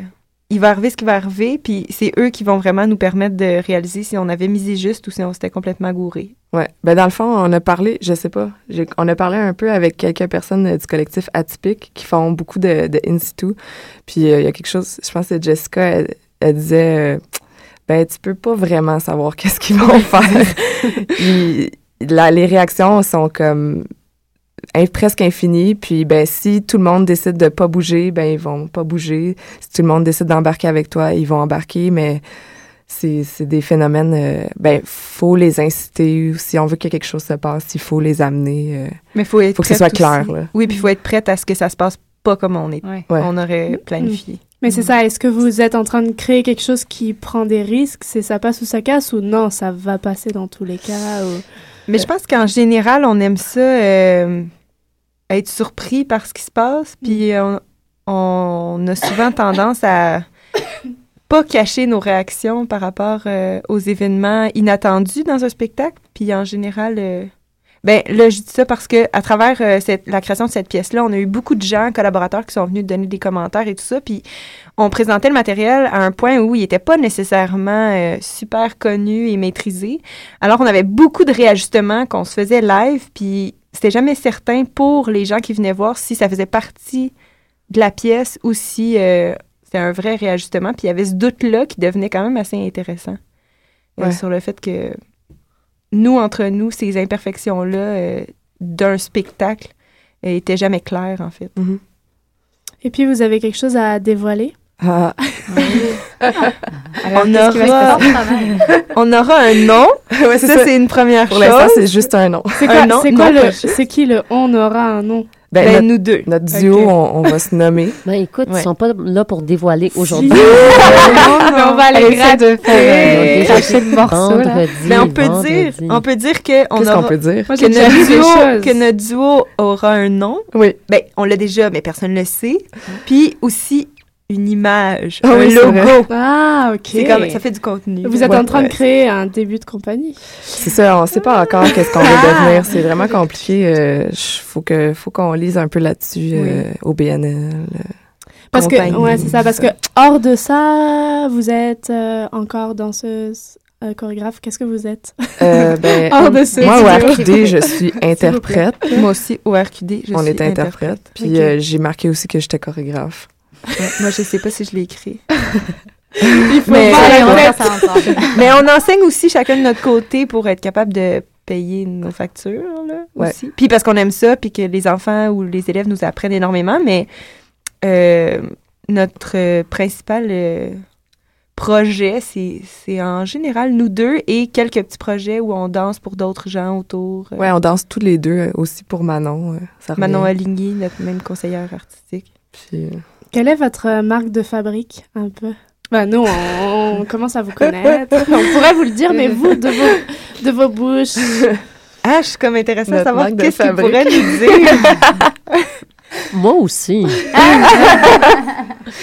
K: il va arriver ce qui va arriver. Puis c'est eux qui vont vraiment nous permettre de réaliser si on avait misé juste ou si on s'était complètement gouré.
I: Ouais. Ben dans le fond, on a parlé, je sais pas, on a parlé un peu avec quelques personnes euh, du collectif Atypique qui font beaucoup de, de in situ. Puis euh, il y a quelque chose, je pense que Jessica, elle, elle disait, euh, ben tu peux pas vraiment savoir qu'est-ce qu'ils vont faire. Ils- la- les réactions sont comme presque infinies. Puis ben si tout le monde décide de pas bouger, ben ils vont pas bouger. Si tout le monde décide d'embarquer avec toi, ils vont embarquer. Mais c'est c'est des phénomènes, euh, ben, faut les inciter. Si on veut que quelque chose se passe, il faut les amener. euh,
K: Mais il faut être
I: faut que ce soit clair. Là.
K: Oui, puis il faut être prête à ce que ça se passe pas comme on est.
H: Ouais.
K: On aurait planifié.
E: Mais c'est ça, est-ce que vous êtes en train de créer quelque chose qui prend des risques, c'est ça passe ou ça casse, ou non, ça va passer dans tous les cas ou...
K: Mais je pense qu'en général, on aime ça euh, être surpris par ce qui se passe, puis on, on a souvent tendance à pas cacher nos réactions par rapport euh, aux événements inattendus dans un spectacle, puis en général. euh, ben là, je dis ça parce que à travers euh, cette, la création de cette pièce-là, on a eu beaucoup de gens, collaborateurs, qui sont venus donner des commentaires et tout ça. Puis on présentait le matériel à un point où il n'était pas nécessairement euh, super connu et maîtrisé. Alors, on avait beaucoup de réajustements qu'on se faisait live, puis c'était jamais certain pour les gens qui venaient voir si ça faisait partie de la pièce ou si euh, c'était un vrai réajustement. Puis il y avait ce doute-là qui devenait quand même assez intéressant euh, sur le fait que nous, entre nous, ces imperfections-là euh, d'un spectacle euh, étaient jamais claires, en fait.
E: Et puis, vous avez quelque chose à dévoiler?
I: Ah,
H: Alors,
K: On
H: qu'est-ce qui va se
K: aura-? On aura un nom.
I: ouais, c'est
K: ça,
I: ça.
K: c'est une première
I: Pour
K: chose.
I: l'instant, c'est juste un nom.
E: C'est
K: Un
E: quoi,
K: nom?
E: c'est quoi
K: Non,
E: le... C'est qui le « on aura un nom?
I: Ben,
K: Ben,
I: notre,
K: nous deux.
I: notre duo,
K: Ok.
I: on, on va se nommer.
F: Ben écoute,
K: Ouais.
F: ils sont pas là pour dévoiler aujourd'hui.
E: Si. Mais on va aller
F: déjà
H: cracher le morceau
F: vendredi,
K: Mais on peut
F: vendredi.
K: dire, on peut dire que on
I: Qu'est-ce
K: aura,
I: qu'on peut dire?
E: Moi,
K: que notre duo, que notre duo aura un nom.
I: Oui.
K: Ben, on l'a déjà, mais personne ne le sait. Puis aussi une image,
I: Ah
K: un
I: oui,
K: logo.
E: Ah, ok.
K: C'est comme ça fait du contenu.
E: Vous êtes
K: Ouais,
E: en train
K: ouais.
E: de créer un début de compagnie.
I: C'est ça, on sait pas encore qu'est-ce qu'on va devenir. C'est vraiment compliqué. euh, j- faut que faut qu'on lise un peu là-dessus euh, au BNL.
E: Parce que, ouais, c'est ça. Parce que hors de ça, vous êtes euh, encore danseuse, euh, chorégraphe. Qu'est-ce que vous êtes?
I: Euh, ben,
E: Hors de ce
I: moi, au. RQD, je suis interprète.
K: Moi aussi au RQD, je
I: on
K: suis
I: est interprète. Puis euh, j'ai marqué aussi que j'étais chorégraphe.
K: Ouais, moi, je sais pas si je l'ai écrit.
E: Il faut
K: Mais-
E: pas
H: ça.
K: Mais on enseigne aussi chacun de notre côté pour être capable de payer nos factures, là,
I: Ouais.
K: aussi. Puis parce qu'on aime ça, puis que les enfants ou les élèves nous apprennent énormément, mais euh, notre euh, principal euh, projet, c'est en général nous deux et quelques petits projets où on danse pour d'autres gens autour. Euh,
I: Ouais, on danse tous les deux aussi pour Manon. ça
K: Manon. Aligny, notre même conseillère artistique.
I: Puis,
E: Quelle est votre euh, marque de fabrique, un peu? Ben nous, on, on commence à vous connaître. on pourrait vous le dire, mais vous, de vos, de vos bouches.
K: Ah, je suis comme intéressée à
I: Notre
K: savoir
I: marque de
K: qu'est-ce qu'il pourrait nous dire.
F: moi aussi.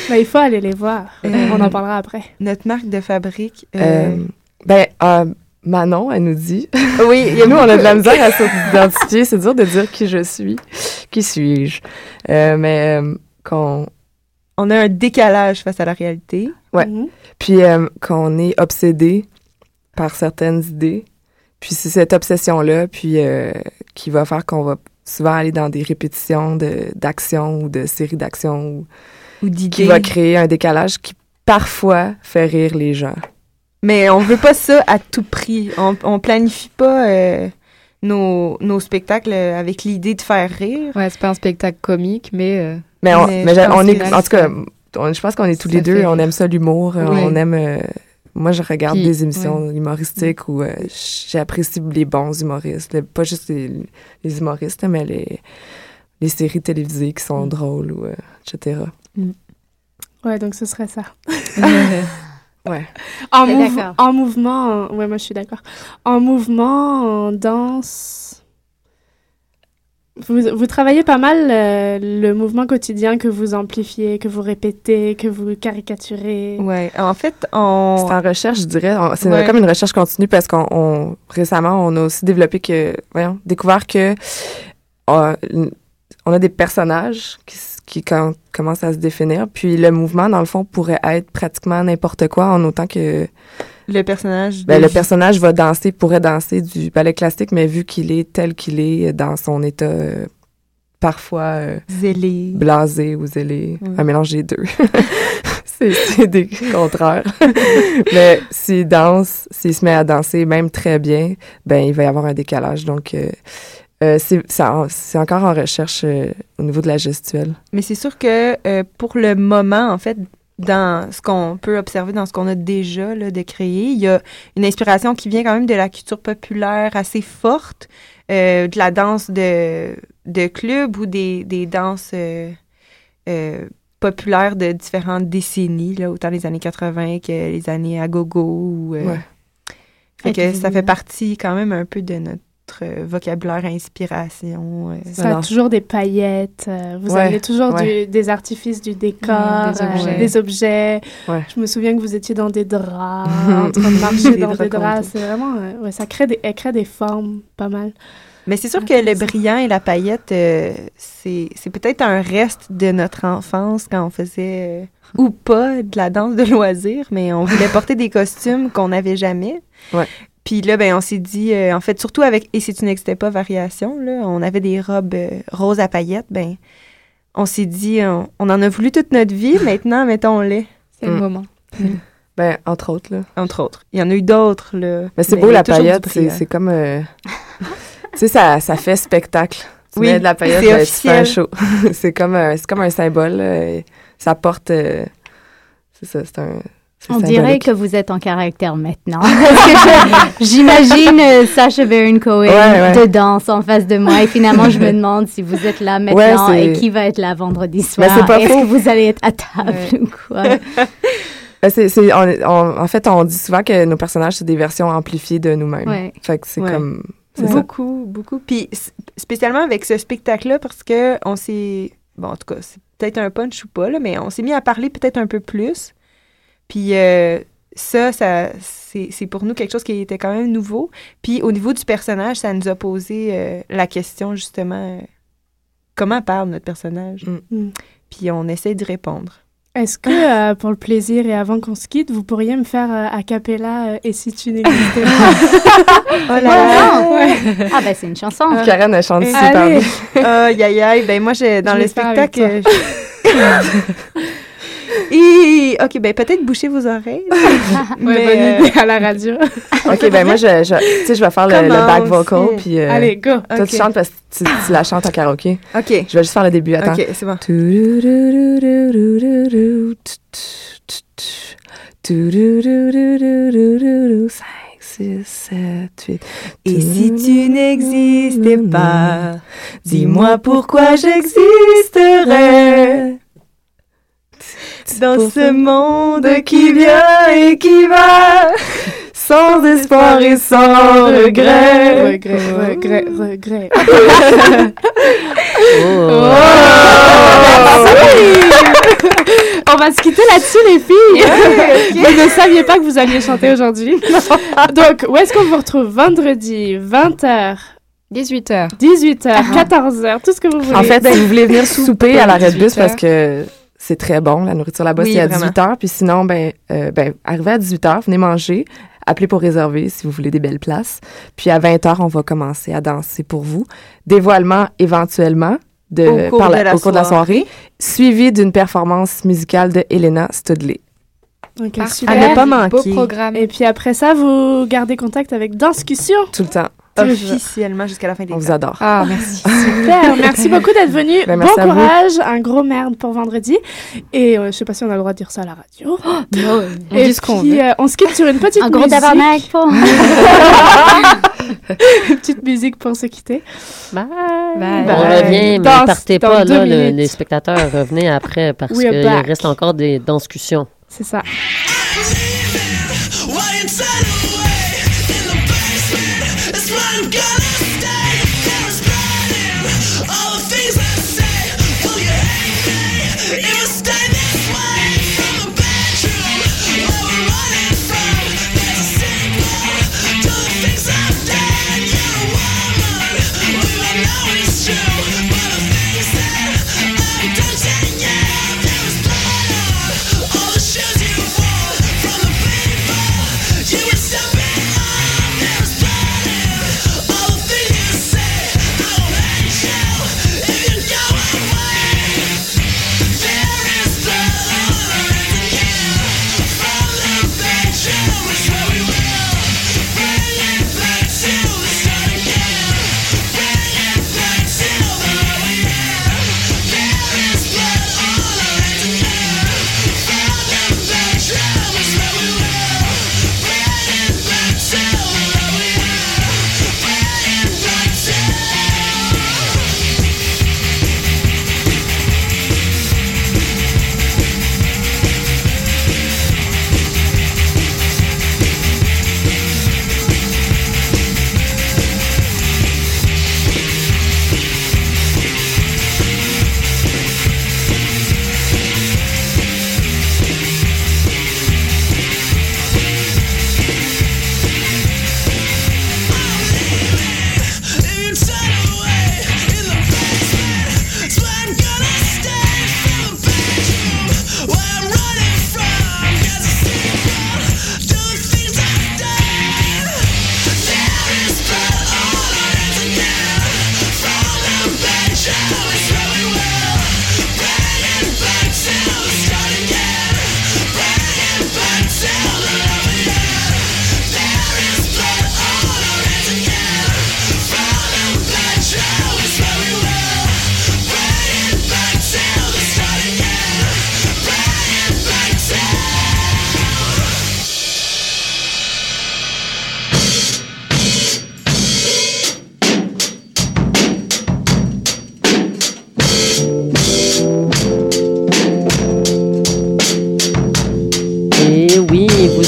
E: Ben, il faut aller les voir.
K: Euh,
E: On en parlera après.
K: Notre marque de fabrique. euh,
I: Euh, ben, euh, Manon, elle nous dit.
K: oui,
I: Et nous, on a de la misère à s'identifier. C'est dur de dire qui je suis. Qui suis-je? Euh, mais euh, qu'on
K: on a un décalage face à la réalité.
I: Ouais.
E: Mhm.
I: Puis euh, qu'on est obsédé par certaines idées. Puis c'est cette obsession-là, puis euh, qui va faire qu'on va souvent aller dans des répétitions de- d'actions ou de séries d'actions ou
K: Ou
I: qui va créer un décalage qui parfois fait rire les gens.
K: Mais on veut pas ça à tout prix. On, on planifie pas euh, nos, nos spectacles avec l'idée de faire rire.
J: Ouais, c'est pas un spectacle comique, mais. euh,
I: Mais, on,
K: Mais
I: on
K: que
I: est, en tout cas, on- je pense qu'on est tous
J: ça
I: les deux, on aime ça l'humour, euh,
J: Oui.
I: on aime. euh, moi, je regarde des émissions humoristiques où euh, j'apprécie les bons humoristes, le- pas juste les, les humoristes, mais les, les séries télévisées qui sont drôles, ou, euh, etc.
E: Ouais, donc ce serait ça.
I: Ouais.
E: En, mouvement, en- ouais, moi je suis d'accord. En mouvement, en danse, vous, vous travaillez pas mal euh, le mouvement quotidien que vous amplifiez, que vous répétez, que vous caricaturez.
K: Ouais. En fait, on.
I: C'est en recherche, je dirais. C'est
K: Ouais.
I: comme une recherche continue parce qu'on on- récemment, on a aussi développé que, voyons, découvert que euh, on a des personnages qui, qui com- commencent à se définir. Puis le mouvement, dans le fond, pourrait être pratiquement n'importe quoi en autant que
K: Le personnage.
I: ben,
K: de-
I: le personnage va danser, pourrait danser du ballet classique, mais vu qu'il est tel qu'il est dans son état euh, parfois euh,
K: Zélé.
I: blasé ou zélé,
K: Mm.
I: un mélange des deux. c'est c'est des contraires. Mais s'il danse, s'il se met à danser même très bien, ben il va y avoir un décalage. Donc euh, euh, c'est encore en recherche euh, au niveau de la gestuelle.
K: Mais c'est sûr que euh, pour le moment, en fait, dans ce qu'on peut observer dans ce qu'on a déjà là, de créer, il y a une inspiration qui vient quand même de la culture populaire assez forte, euh, de la danse de, de club ou des, des danses euh, euh, populaires de différentes décennies, là, autant les années 80 que les années à gogo. Ou, euh,
I: Ouais.
K: fait que ça fait partie quand même un peu de notre euh, vocabulaire inspiration. euh.
E: Ça a
I: Alors.
E: toujours des paillettes, euh, vous
I: Ouais,
E: avez toujours
I: ouais.
E: du- des artifices du décor,
J: des
E: euh,
J: objets.
E: des objets.
I: Ouais.
E: Je me souviens que vous étiez dans des draps, en train de marcher
K: Des
E: dans des
K: draps
E: C'est vraiment, euh, ouais, ça crée des, elle crée des formes pas mal.
K: Mais c'est sûr
E: Ah,
K: que le brillant et la paillette, euh, c'est c'est peut-être un reste de notre enfance quand on faisait, euh, ou pas, de la danse de loisir, mais on voulait porter des costumes qu'on n'avait jamais.
I: Ouais.
K: Puis là, ben, on s'est dit, euh, en fait, surtout avec Et si tu n'existais pas variation, là, on avait des robes euh, roses à paillettes, ben, on s'est dit, on, on en a voulu toute notre vie, maintenant, mettons-les,
J: C'est le
I: Mm.
J: moment.
I: Ben entre autres là.
K: entre autres. Il y en a eu d'autres, là.
I: Mais c'est beau la paillette, c'est comme euh, tu sais ça ça fait spectacle. Tu
K: Oui,
I: mets de la paillette,
K: c'est
I: ben, tu fais un
K: officiel.
I: show. c'est comme un- c'est comme un symbole. là, et ça porte euh, c'est ça, c'est un
H: On dirait que vous êtes en caractère maintenant. J'imagine euh, Sacha Baron Cohen
I: Ouais, ouais.
H: de danse en face de moi. Et finalement, je me demande si vous êtes là maintenant et qui va être là vendredi
I: Mais
H: soir.
I: c'est pas
H: Est-ce
I: faux.
H: que vous allez être à table
J: Ouais.
H: ou quoi?
I: Ben, on- on- en fait, on dit souvent que nos personnages, c'est des versions amplifiées de nous-mêmes.
H: Ouais.
I: Fait que c'est
K: Ouais.
I: comme. C'est ça.
K: Beaucoup, beaucoup. Puis spécialement avec ce spectacle-là, parce que on s'est. Bon, en tout cas, c'est peut-être un punch ou pas, là, mais on s'est mis à parler peut-être un peu plus. Puis euh, ça, ça c'est c'est pour nous quelque chose qui était quand même nouveau. Puis au niveau du personnage, ça nous a posé euh, la question, justement, euh, comment parle notre personnage?
I: Mm.
E: Mm.
K: Puis on essaie d'y répondre.
E: Est-ce que, euh, pour le plaisir et avant qu'on se quitte, vous pourriez me faire euh, a cappella euh, Et si tu n'existais pas?
K: Oh là
H: là! Ah, ben, c'est une chanson.
I: Karen, elle chante super bien.
K: Aïe, aïe, aïe. Ben, moi, j'ai- dans
E: Je
K: le spectacle. Ok, ben, peut-être boucher vos oreilles.
E: Ouais,
K: Mais,
E: bonne
K: euh,
E: idée à la radio.
I: ok, ben moi, je, je, tu sais, je vais faire le, le back vocal, puis euh,
E: Allez, go.
I: toi,
K: Ok.
I: tu chantes parce que tu, tu la chantes en karaoké.
K: Ok,
I: Je vais juste faire le début, attends.
K: ok, c'est bon.
I: Tu-du-du-du-du-du-du, tu-tu, tu-du-du-du-du-du-du, 5, 6, 7, 8.
K: Et si tu n'existais pas, dis-moi pourquoi j'existerais dans ce monde qui vient et qui va,
I: Sans espoir et sans regret.
E: Regret, regret, regret.
F: Oh.
I: Oh!
L: va se quitter là-dessus, les filles. Vous ne saviez pas que vous alliez chanter aujourd'hui. Donc, où est-ce qu'on vous retrouve vendredi, 20h
J: 18h.
L: 18h, 14h, tout ce que vous voulez.
I: En fait, si vous voulez venir souper à la Red Bus
J: 18
I: parce que c'est très bon, la nourriture là-bas,
K: Oui,
I: c'est à
K: vraiment.
I: 18h. Puis sinon, ben, euh, ben, arrivez à 18h, venez manger, appelez pour réserver si vous voulez des belles places. Puis à 20h, on va commencer à danser pour vous. Dévoilement éventuellement de,
K: Au cours
I: par
K: de la
I: au cours de la soirée, suivi d'une performance musicale de Elena Studley.
L: Ok,
J: Parfait.
L: super.
I: À ne pas
J: Beau
I: manquer.
J: programme.
L: Et puis après ça, vous gardez contact avec Danscussion.
I: Tout le temps.
K: Officiellement jusqu'à la fin des
I: On vous adore.
J: Ah, merci.
L: Super, merci beaucoup d'être venu.
I: Ben,
L: bon courage, un gros merde pour vendredi. Et euh, je sais pas si on a le droit de dire ça à la radio.
J: On
L: Et
J: dit ce qu'on veut.
L: euh, on se quitte sur une petite
E: Un gros
L: musique.
E: tabarnak pour.
L: Une petite musique pour se quitter.
F: Bye.
J: Bye.
F: On revient, mais
L: Dans-
F: partez
L: dans
F: pas, là, le- les spectateurs, revenez après parce qu'il reste encore des discussions.
L: C'est ça.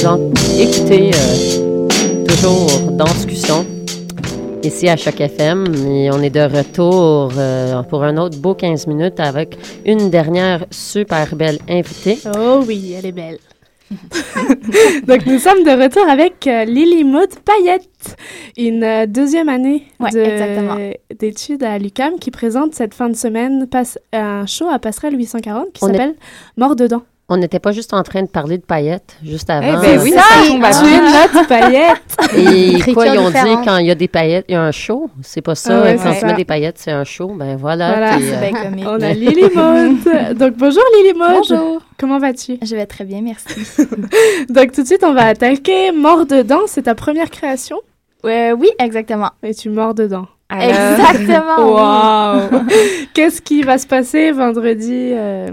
F: En écoutez euh, toujours dans discussion ici à Choc FM et on est de retour euh, pour un autre beau 15 minutes avec une dernière super belle invitée.
L: Oh oui, elle est belle. Donc, nous sommes de retour avec euh, Lily Maud Payette, une euh, deuxième année
M: Ouais,
L: de-
M: exactement.
L: d'études à l'UCAM qui présente cette fin de semaine passe- un show à Passerelle 840 qui
F: On est-
L: s'appelle Mort dedans.
F: On n'était pas juste en train de parler de paillettes juste avant.
J: ben oui,
L: ça,
J: ça tombe à
L: tu es notre paillette.
F: Et quoi, ils ont dit quand il y a des paillettes, il y a un show. C'est pas ça.
L: Ah ouais,
F: quand tu mets des paillettes, c'est un show. Ben voilà.
L: Voilà.
F: euh,
M: bien comique.
L: On a Lily Maud. Donc, bonjour Lily Maud.
M: Bonjour.
L: Comment vas-tu?
M: Je vais très bien, merci.
L: Donc, tout de suite, on va attaquer Mort dedans. C'est ta première création?
M: Euh, oui, exactement.
L: et tu mords dedans?
M: Exactement. oui.
L: Wow! Qu'est-ce qui va se passer vendredi euh,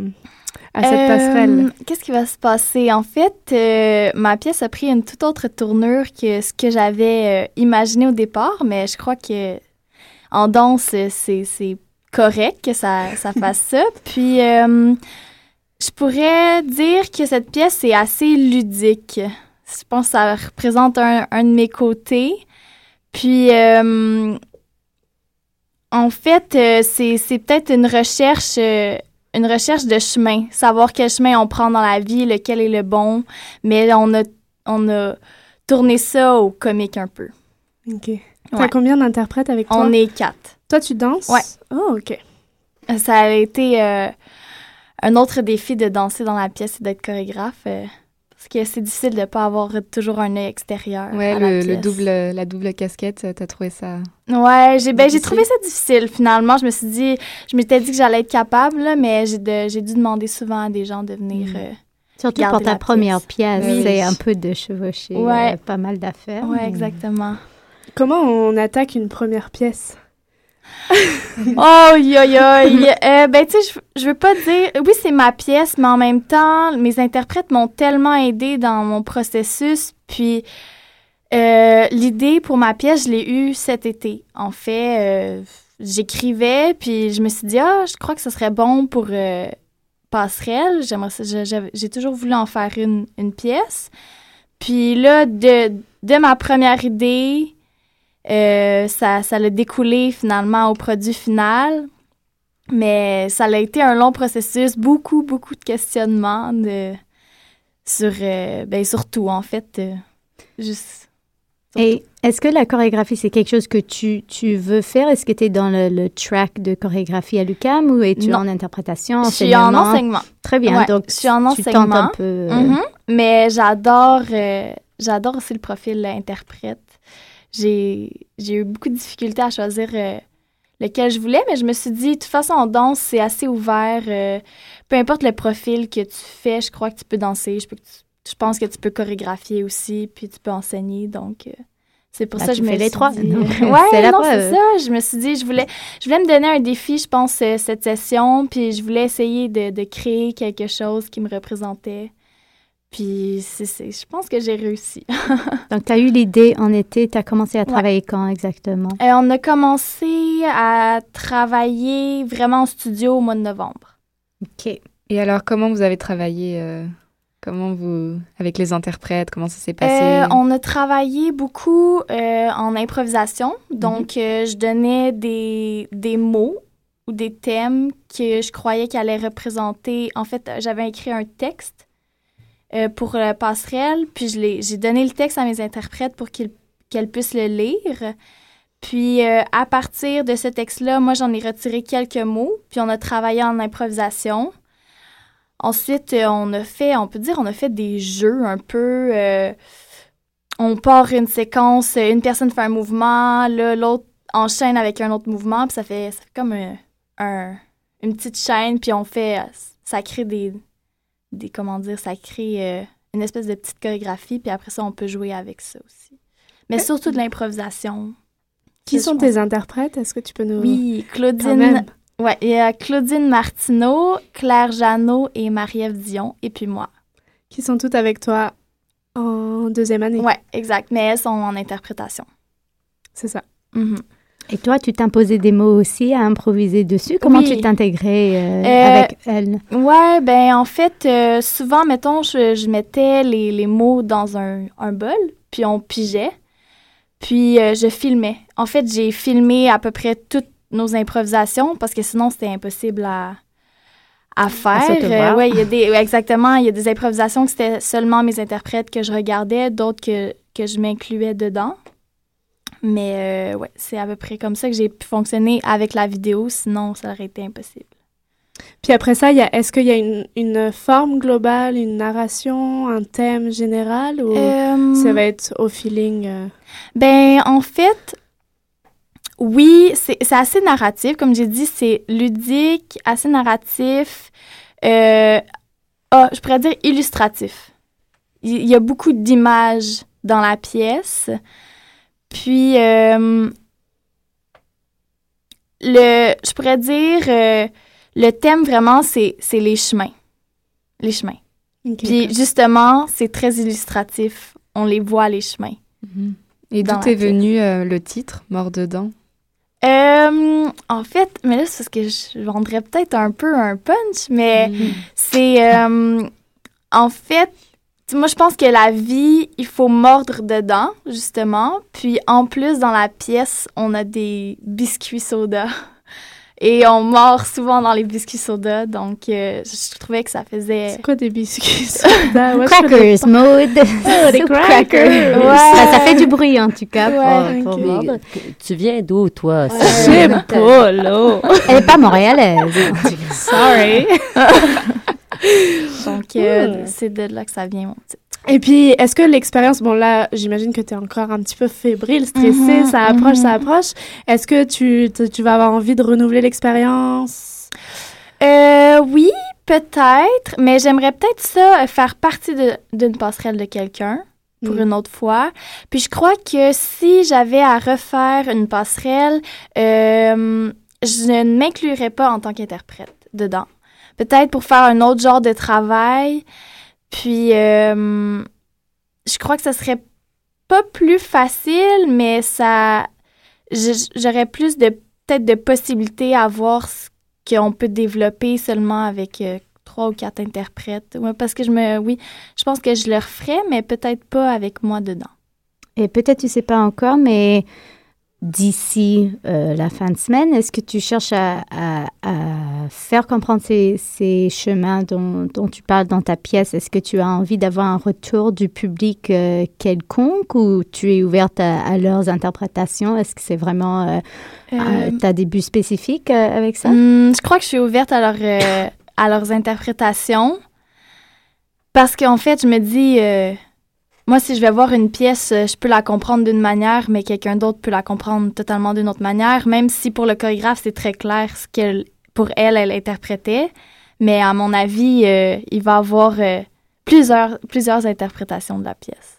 L: à cette
M: Euh,
L: passerelle?
M: Qu'est-ce qui va se passer? En fait, euh, ma pièce a pris une toute autre tournure que ce que j'avais euh, imaginé au départ, mais je crois que en danse, c'est correct que ça, ça fasse ça. Puis, je pourrais dire que cette pièce est assez ludique. Je pense que ça représente un, un de mes côtés. Puis, en fait, c'est peut-être une recherche euh, une recherche de chemin, savoir quel chemin on prend dans la vie, lequel est le bon. Mais on a, on a tourné ça au comique un peu.
E: OK. T'as combien d'interprètes avec toi?
M: On est quatre.
E: Toi, tu danses?
M: Ouais.
E: Oh, OK.
M: Ça a été euh, un autre défi de danser dans la pièce et d'être chorégraphe. euh, parce que c'est difficile de ne pas avoir toujours un œil extérieur.
J: Ouais,
M: à la
J: le, le
M: pièce.
J: double, la double casquette, t'as trouvé ça
M: Ouais, j'ai ben, trouvé ça difficile finalement. Je me suis dit, je m'étais dit que j'allais être capable, là, mais j'ai de- j'ai dû demander souvent à des gens de venir. euh,
H: Surtout pour ta
M: la
H: première pièce,
M: Oui.
H: c'est un peu de chevaucher
M: Ouais.
H: euh, pas mal d'affaires.
M: Ouais, exactement.
E: Comment on attaque une première pièce?
M: Oh, yo, yo, euh, ben, tu sais, je, veux pas dire. Oui, c'est ma pièce, mais en même temps, mes interprètes m'ont tellement aidé dans mon processus. Puis, euh, l'idée pour ma pièce, je l'ai eue cet été. En fait, euh, j'écrivais, puis je me suis dit, ah, je crois que ce serait bon pour euh, Passerelle. J'ai toujours voulu en faire une, une pièce. Puis là, de, de ma première idée, euh, ça, ça l'a découlé finalement au produit final. Mais ça a été un long processus, beaucoup, beaucoup de questionnements de, sur, euh, ben, sur tout, en fait. euh, juste.
H: Et est-ce que la chorégraphie, c'est quelque chose que tu, tu veux faire? Est-ce que tu es dans le, le track de chorégraphie à l'UCAM ou es-tu en interprétation,
M: Je suis en
H: enseignement? Très bien.
M: Ouais,
H: Donc,
M: je suis en
H: tu
M: enseignement.
H: tentes un peu. euh,
M: Mhm. Mais j'adore j'adore aussi le profil interprète. J'ai j'ai eu beaucoup de difficultés à choisir euh, lequel je voulais, mais je me suis dit, de toute façon, en danse, c'est assez ouvert. euh, peu importe le profil que tu fais, je crois que tu peux danser. Je, peux que tu- je pense que tu peux chorégraphier aussi, puis tu peux enseigner. Donc, euh, c'est pour
H: Bah,
M: ça que je me
H: les
M: suis
H: trois.
M: dit-
H: Non,
M: ouais, non, c'est ça. Je me suis dit, je voulais, je voulais me donner un défi, je pense, cette session, puis je voulais essayer de, de créer quelque chose qui me représentait. Puis, c'est, c'est- je pense que j'ai réussi.
H: Donc, tu as eu l'idée en été. Tu as commencé à travailler quand exactement?
M: Euh, on a commencé à travailler vraiment en studio au mois de novembre.
H: OK.
J: Et alors, comment vous avez travaillé euh, Comment vous, avec les interprètes, comment ça s'est passé?
M: Euh, on a travaillé beaucoup euh, en improvisation. Donc, euh, je donnais des, des mots ou des thèmes que je croyais qu'ils allaient représenter. En fait, j'avais écrit un texte euh, pour la passerelle, puis j'ai donné le texte à mes interprètes pour qu'elles puissent le lire. Puis, euh, à partir de ce texte-là, moi, j'en ai retiré quelques mots, puis on a travaillé en improvisation. Ensuite, euh, on a fait, on peut dire, on a fait des jeux un peu. euh, on part une séquence, euh, une personne fait un mouvement, l'autre enchaîne avec un autre mouvement, puis ça fait, ça fait comme un, un- une petite chaîne, puis on fait. euh, Ça crée des. Des comment dire, ça crée euh, une espèce de petite chorégraphie, puis après ça, on peut jouer avec ça aussi. Mais surtout de l'improvisation.
E: Qui sont tes
M: pense.
E: interprètes? Est-ce que tu peux nous...
M: Oui, Claudine. Ouais, il y a Claudine Martineau, Claire Jeannot et Marie-Ève Dion, et puis moi.
E: Qui sont toutes avec toi en deuxième année?
M: Ouais, exact. Mais elles sont en interprétation.
E: C'est ça.
M: Mhm.
H: Et toi, tu t'imposais des mots aussi à improviser dessus? Comment
M: Oui.
H: tu t'intégrais euh,
M: Euh,
H: avec elle?
M: Ouais, ben en fait, euh, souvent, mettons, je, je mettais les, les mots dans un, un bol, puis on pigeait, puis je filmais. En fait, j'ai filmé à peu près toutes nos improvisations parce que sinon, c'était impossible à, à faire. ouais, y a des, ouais, exactement, il y a des improvisations que c'était seulement mes interprètes que je regardais, d'autres que, que je m'incluais dedans. Mais euh, ouais, c'est à peu près comme ça que j'ai pu fonctionner avec la vidéo, sinon ça aurait été impossible.
E: Puis après ça, est-ce qu'il y a une, une forme globale, une narration, un thème général ou
M: Euh,
E: ça va être au feeling? euh?
M: Ben, en fait, oui, c'est assez narratif. Comme j'ai dit, c'est ludique, assez narratif. Euh, ah, je pourrais dire illustratif. Il il y, a beaucoup d'images dans la pièce. Puis, euh, le, je pourrais dire, euh, le thème vraiment, c'est c'est les chemins. Les chemins. Puis, justement, c'est très illustratif. On les voit, les chemins.
J: Mhm. Et d'où est venu euh, le titre, Mort dedans
M: Euh, en fait, mais là, c'est parce que je vendrais peut-être un peu un punch, mais c'est. euh, en fait, moi, je pense que la vie, il faut mordre dedans, justement. Puis, en plus, dans la pièce, on a des biscuits soda. Et on mord souvent dans les biscuits soda, donc euh, je trouvais que ça faisait...
E: C'est quoi des biscuits soda? Ouais,
H: crackers, mode.
E: Oh, des crackers!
H: Ouais. Ça, ça, fait du bruit, en tout cas,
F: Ouais,
H: pour, mordre.
F: tu viens d'où, toi?
H: Je sais pas, là. Elle est pas montréalaise.
E: Sorry.
M: donc, euh, c'est de là que ça vient, mon petit.
E: Et puis, est-ce que l'expérience, bon là, j'imagine que tu es encore un petit peu fébrile, stressée,
M: Mhm,
E: ça approche, ça
M: mhm.
E: approche. Est-ce que tu, tu, tu vas avoir envie de renouveler l'expérience?
M: Euh, oui, peut-être, mais j'aimerais peut-être ça, euh, faire partie d'une passerelle de quelqu'un pour
E: Mm.
M: une autre fois. Puis je crois que si j'avais à refaire une passerelle, euh, je ne m'inclurais pas en tant qu'interprète dedans. Peut-être pour faire un autre genre de travail. Puis euh, je crois que ça serait pas plus facile, mais ça, j'aurais plus de peut-être de possibilités à voir ce qu'on peut développer seulement avec euh, trois ou quatre interprètes. Ouais, parce que je me, oui, je pense que je le referais, mais peut-être pas avec moi dedans.
H: Et peut-être tu sais pas encore, mais d'ici euh, la fin de semaine, est-ce que tu cherches à faire comprendre ces, ces chemins dont, dont tu parles dans ta pièce? Est-ce que tu as envie d'avoir un retour du public euh, quelconque ou tu es ouverte à, à leurs interprétations? Est-ce que c'est vraiment... Euh,
M: Euh,
H: tu as des buts spécifiques avec ça?
M: Hmm, je crois que je suis ouverte à, leur, à leurs interprétations. Parce qu'en fait, je me dis, moi, si je vais voir une pièce, je peux la comprendre d'une manière, mais quelqu'un d'autre peut la comprendre totalement d'une autre manière, même si pour le chorégraphe, c'est très clair ce qu'elle, pour elle, elle interprétait. Mais à mon avis, euh, il va y avoir euh, plusieurs, plusieurs interprétations de la pièce.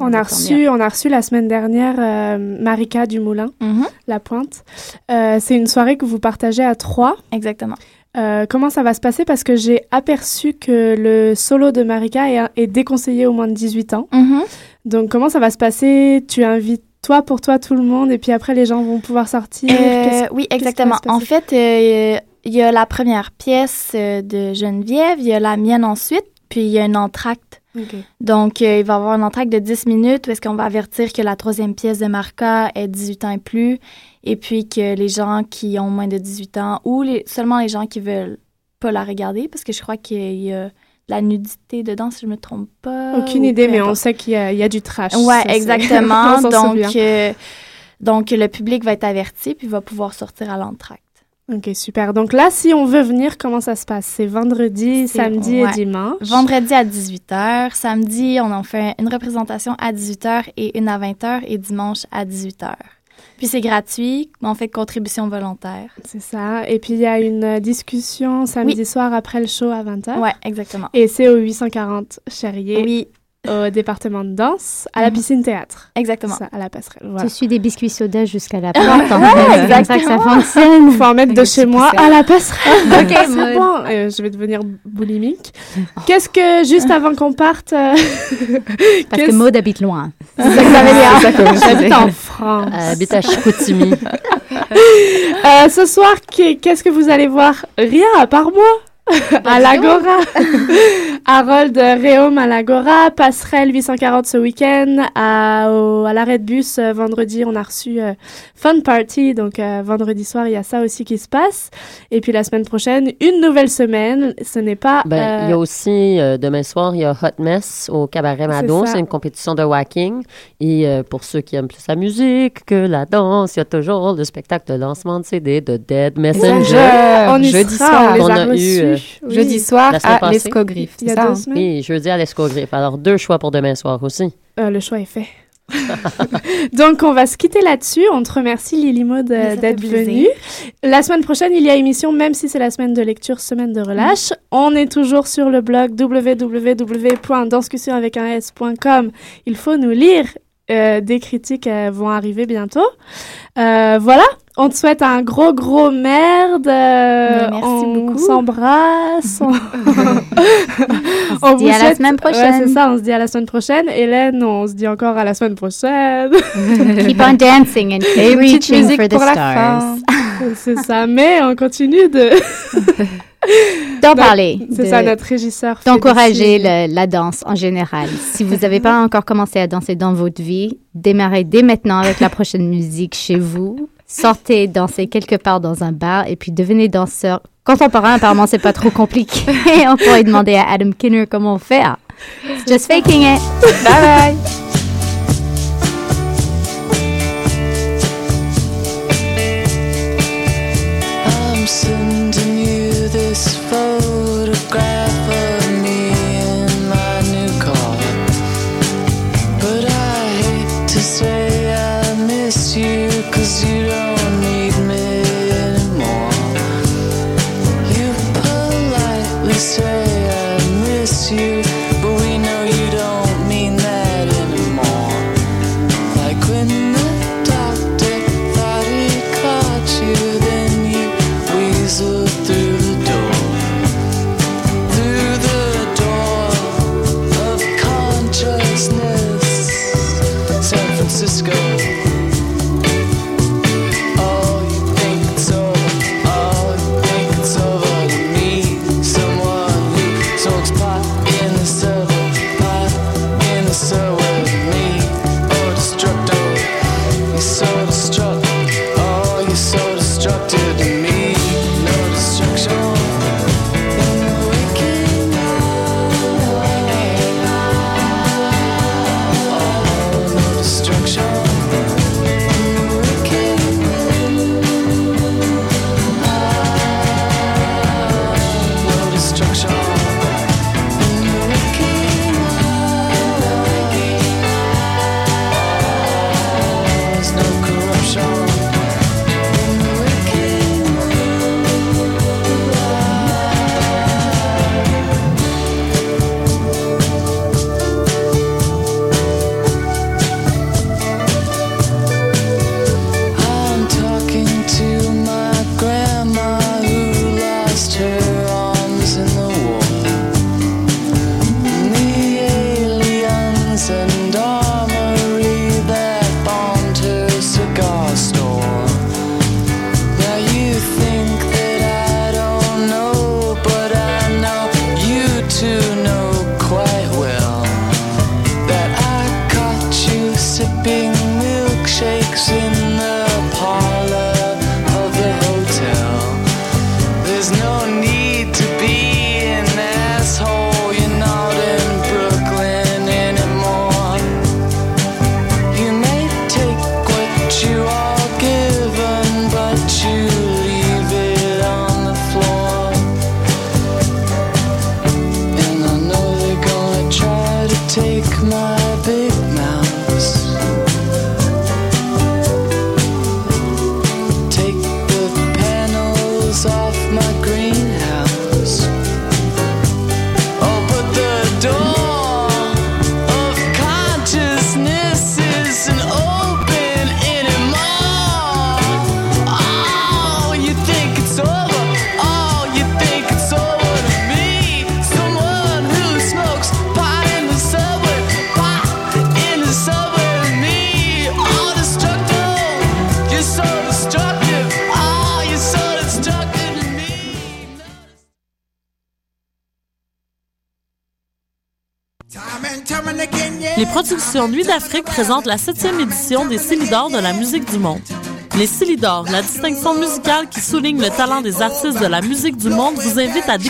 E: On a, reçu, on a reçu la semaine dernière euh, Marika Dumoulin,
M: Mhm.
E: La Pointe. C'est une soirée que vous partagez à trois.
M: Exactement.
E: Comment ça va se passer? Parce que j'ai aperçu que le solo de Marika est, est déconseillé au moins de 18 ans.
M: Mhm.
E: Donc, comment ça va se passer? Tu invites toi pour toi tout le monde et puis après les gens vont pouvoir sortir?
M: Euh, oui, exactement. En fait, euh, il y a la première pièce euh, de Geneviève, il y a la mienne ensuite, puis il y a un entracte. Donc, euh, il va y avoir un entracte de 10 minutes où est-ce qu'on va avertir que la troisième pièce de Marca est 18 ans et plus, et puis que les gens qui ont moins de 18 ans, ou les, seulement les gens qui veulent pas la regarder, parce que je crois qu'il y a la nudité dedans, si je me trompe pas.
E: Aucune idée, mais on sait qu'il y, a- il y a du trash.
M: Ouais,
E: Ça,
M: exactement. donc, euh, donc, le public va être averti puis va pouvoir sortir à l'entracte.
E: Ok, super. Donc là, si on veut venir, comment ça se passe? C'est vendredi, samedi
M: ouais.
E: et dimanche.
M: Vendredi à 18h, samedi, on en fait une représentation à 18h et une à 20h et dimanche à 18h. Puis c'est gratuit, mais on fait contribution volontaire.
E: C'est ça. Et puis il y a une discussion samedi soir après le show à 20h.
M: Ouais, exactement.
E: Et c'est au 840 Cherrier.
M: Oui.
E: Au département de danse, à la
M: Mhm.
E: piscine théâtre.
M: Exactement.
E: Ça, à la passerelle. Voilà.
H: Tu suis des biscuits soda jusqu'à la porte. en
M: Ouais,
H: fait. C'est comme ça que ça
M: exactement.
H: fonctionne.
E: Faut en mettre de chez moi à la passerelle.
H: Ok,
E: c'est
H: mode.
E: bon. Euh, je vais devenir boulimique. Qu'est-ce que, juste avant qu'on parte... euh,
H: Parce que
E: qu'est-ce-
H: Maud habite loin.
E: C'est ça que ça veut dire.
H: Que
E: J'habite en France.
F: Elle habite à Chicoutimi.
E: Euh, ce soir, qu'est- qu'est-ce que vous allez voir? Rien à part moi à l'Agora. Harold Réaume à l'Agora, Passerelle 840 ce week-end, à, au- à l'arrêt de bus euh, vendredi on a reçu euh, Fun Party, donc euh, vendredi soir il y a ça aussi qui se passe. Et puis la semaine prochaine, une nouvelle semaine, ce n'est pas...
F: Ben, il y a aussi, demain soir, il y a Hot Mess au Cabaret Mado. C'est une compétition de whacking. Et pour ceux qui aiment plus la musique que la danse, il y a toujours le spectacle de lancement de CD de Dead Messenger.
E: On y
I: jeudi
E: sera,
I: soir.
E: on les
F: On
E: a
F: a eu, euh,
E: Oui.
I: Jeudi soir à l'Escogriffe.
E: Il y a
I: ça,
E: deux
I: hein?
E: semaines.
F: Oui, jeudi à l'Escogriffe. Alors, deux choix pour demain soir aussi.
E: Euh, le choix est fait. Donc, on va se quitter là-dessus. On te remercie, Lily Maud, euh, d'être venue. La semaine prochaine, il y a émission, même si c'est la semaine de lecture, semaine de relâche. On est toujours sur le blog www.danscussion avec un s.com. Il faut nous lire. Euh, des critiques euh, vont arriver bientôt. Euh, voilà, on te souhaite un gros gros merde. euh,
M: Mais merci
E: on
M: beaucoup.
E: s'embrasse. on
H: On se
E: vous
H: dit à la
E: souhaite-
H: semaine
E: Ouais,
H: prochaine.
E: c'est ça, on se dit à la semaine prochaine. Hélène, on se dit encore à la semaine prochaine.
H: Keep on dancing and keep
I: Et
H: reaching for the
I: pour la
H: stars.
E: c'est ça, mais on continue de...
H: D'en parler.
E: C'est
H: de-
E: ça, notre régisseur.
H: d'encourager la danse en général. Si vous n'avez pas encore commencé à danser dans votre vie, démarrez dès maintenant avec la prochaine musique chez vous
N: sortez, dansez quelque part dans un bar et puis devenez danseur contemporain. Apparemment, c'est pas trop compliqué. on pourrait demander à Adam Kinner comment faire. Just faking it. Bye bye.
A: L'association Nuit d'Afrique présente la 7e édition des Célidors de la musique du monde. Les Célidors, la distinction musicale qui souligne le talent des artistes de la musique du monde, vous invite à découvrir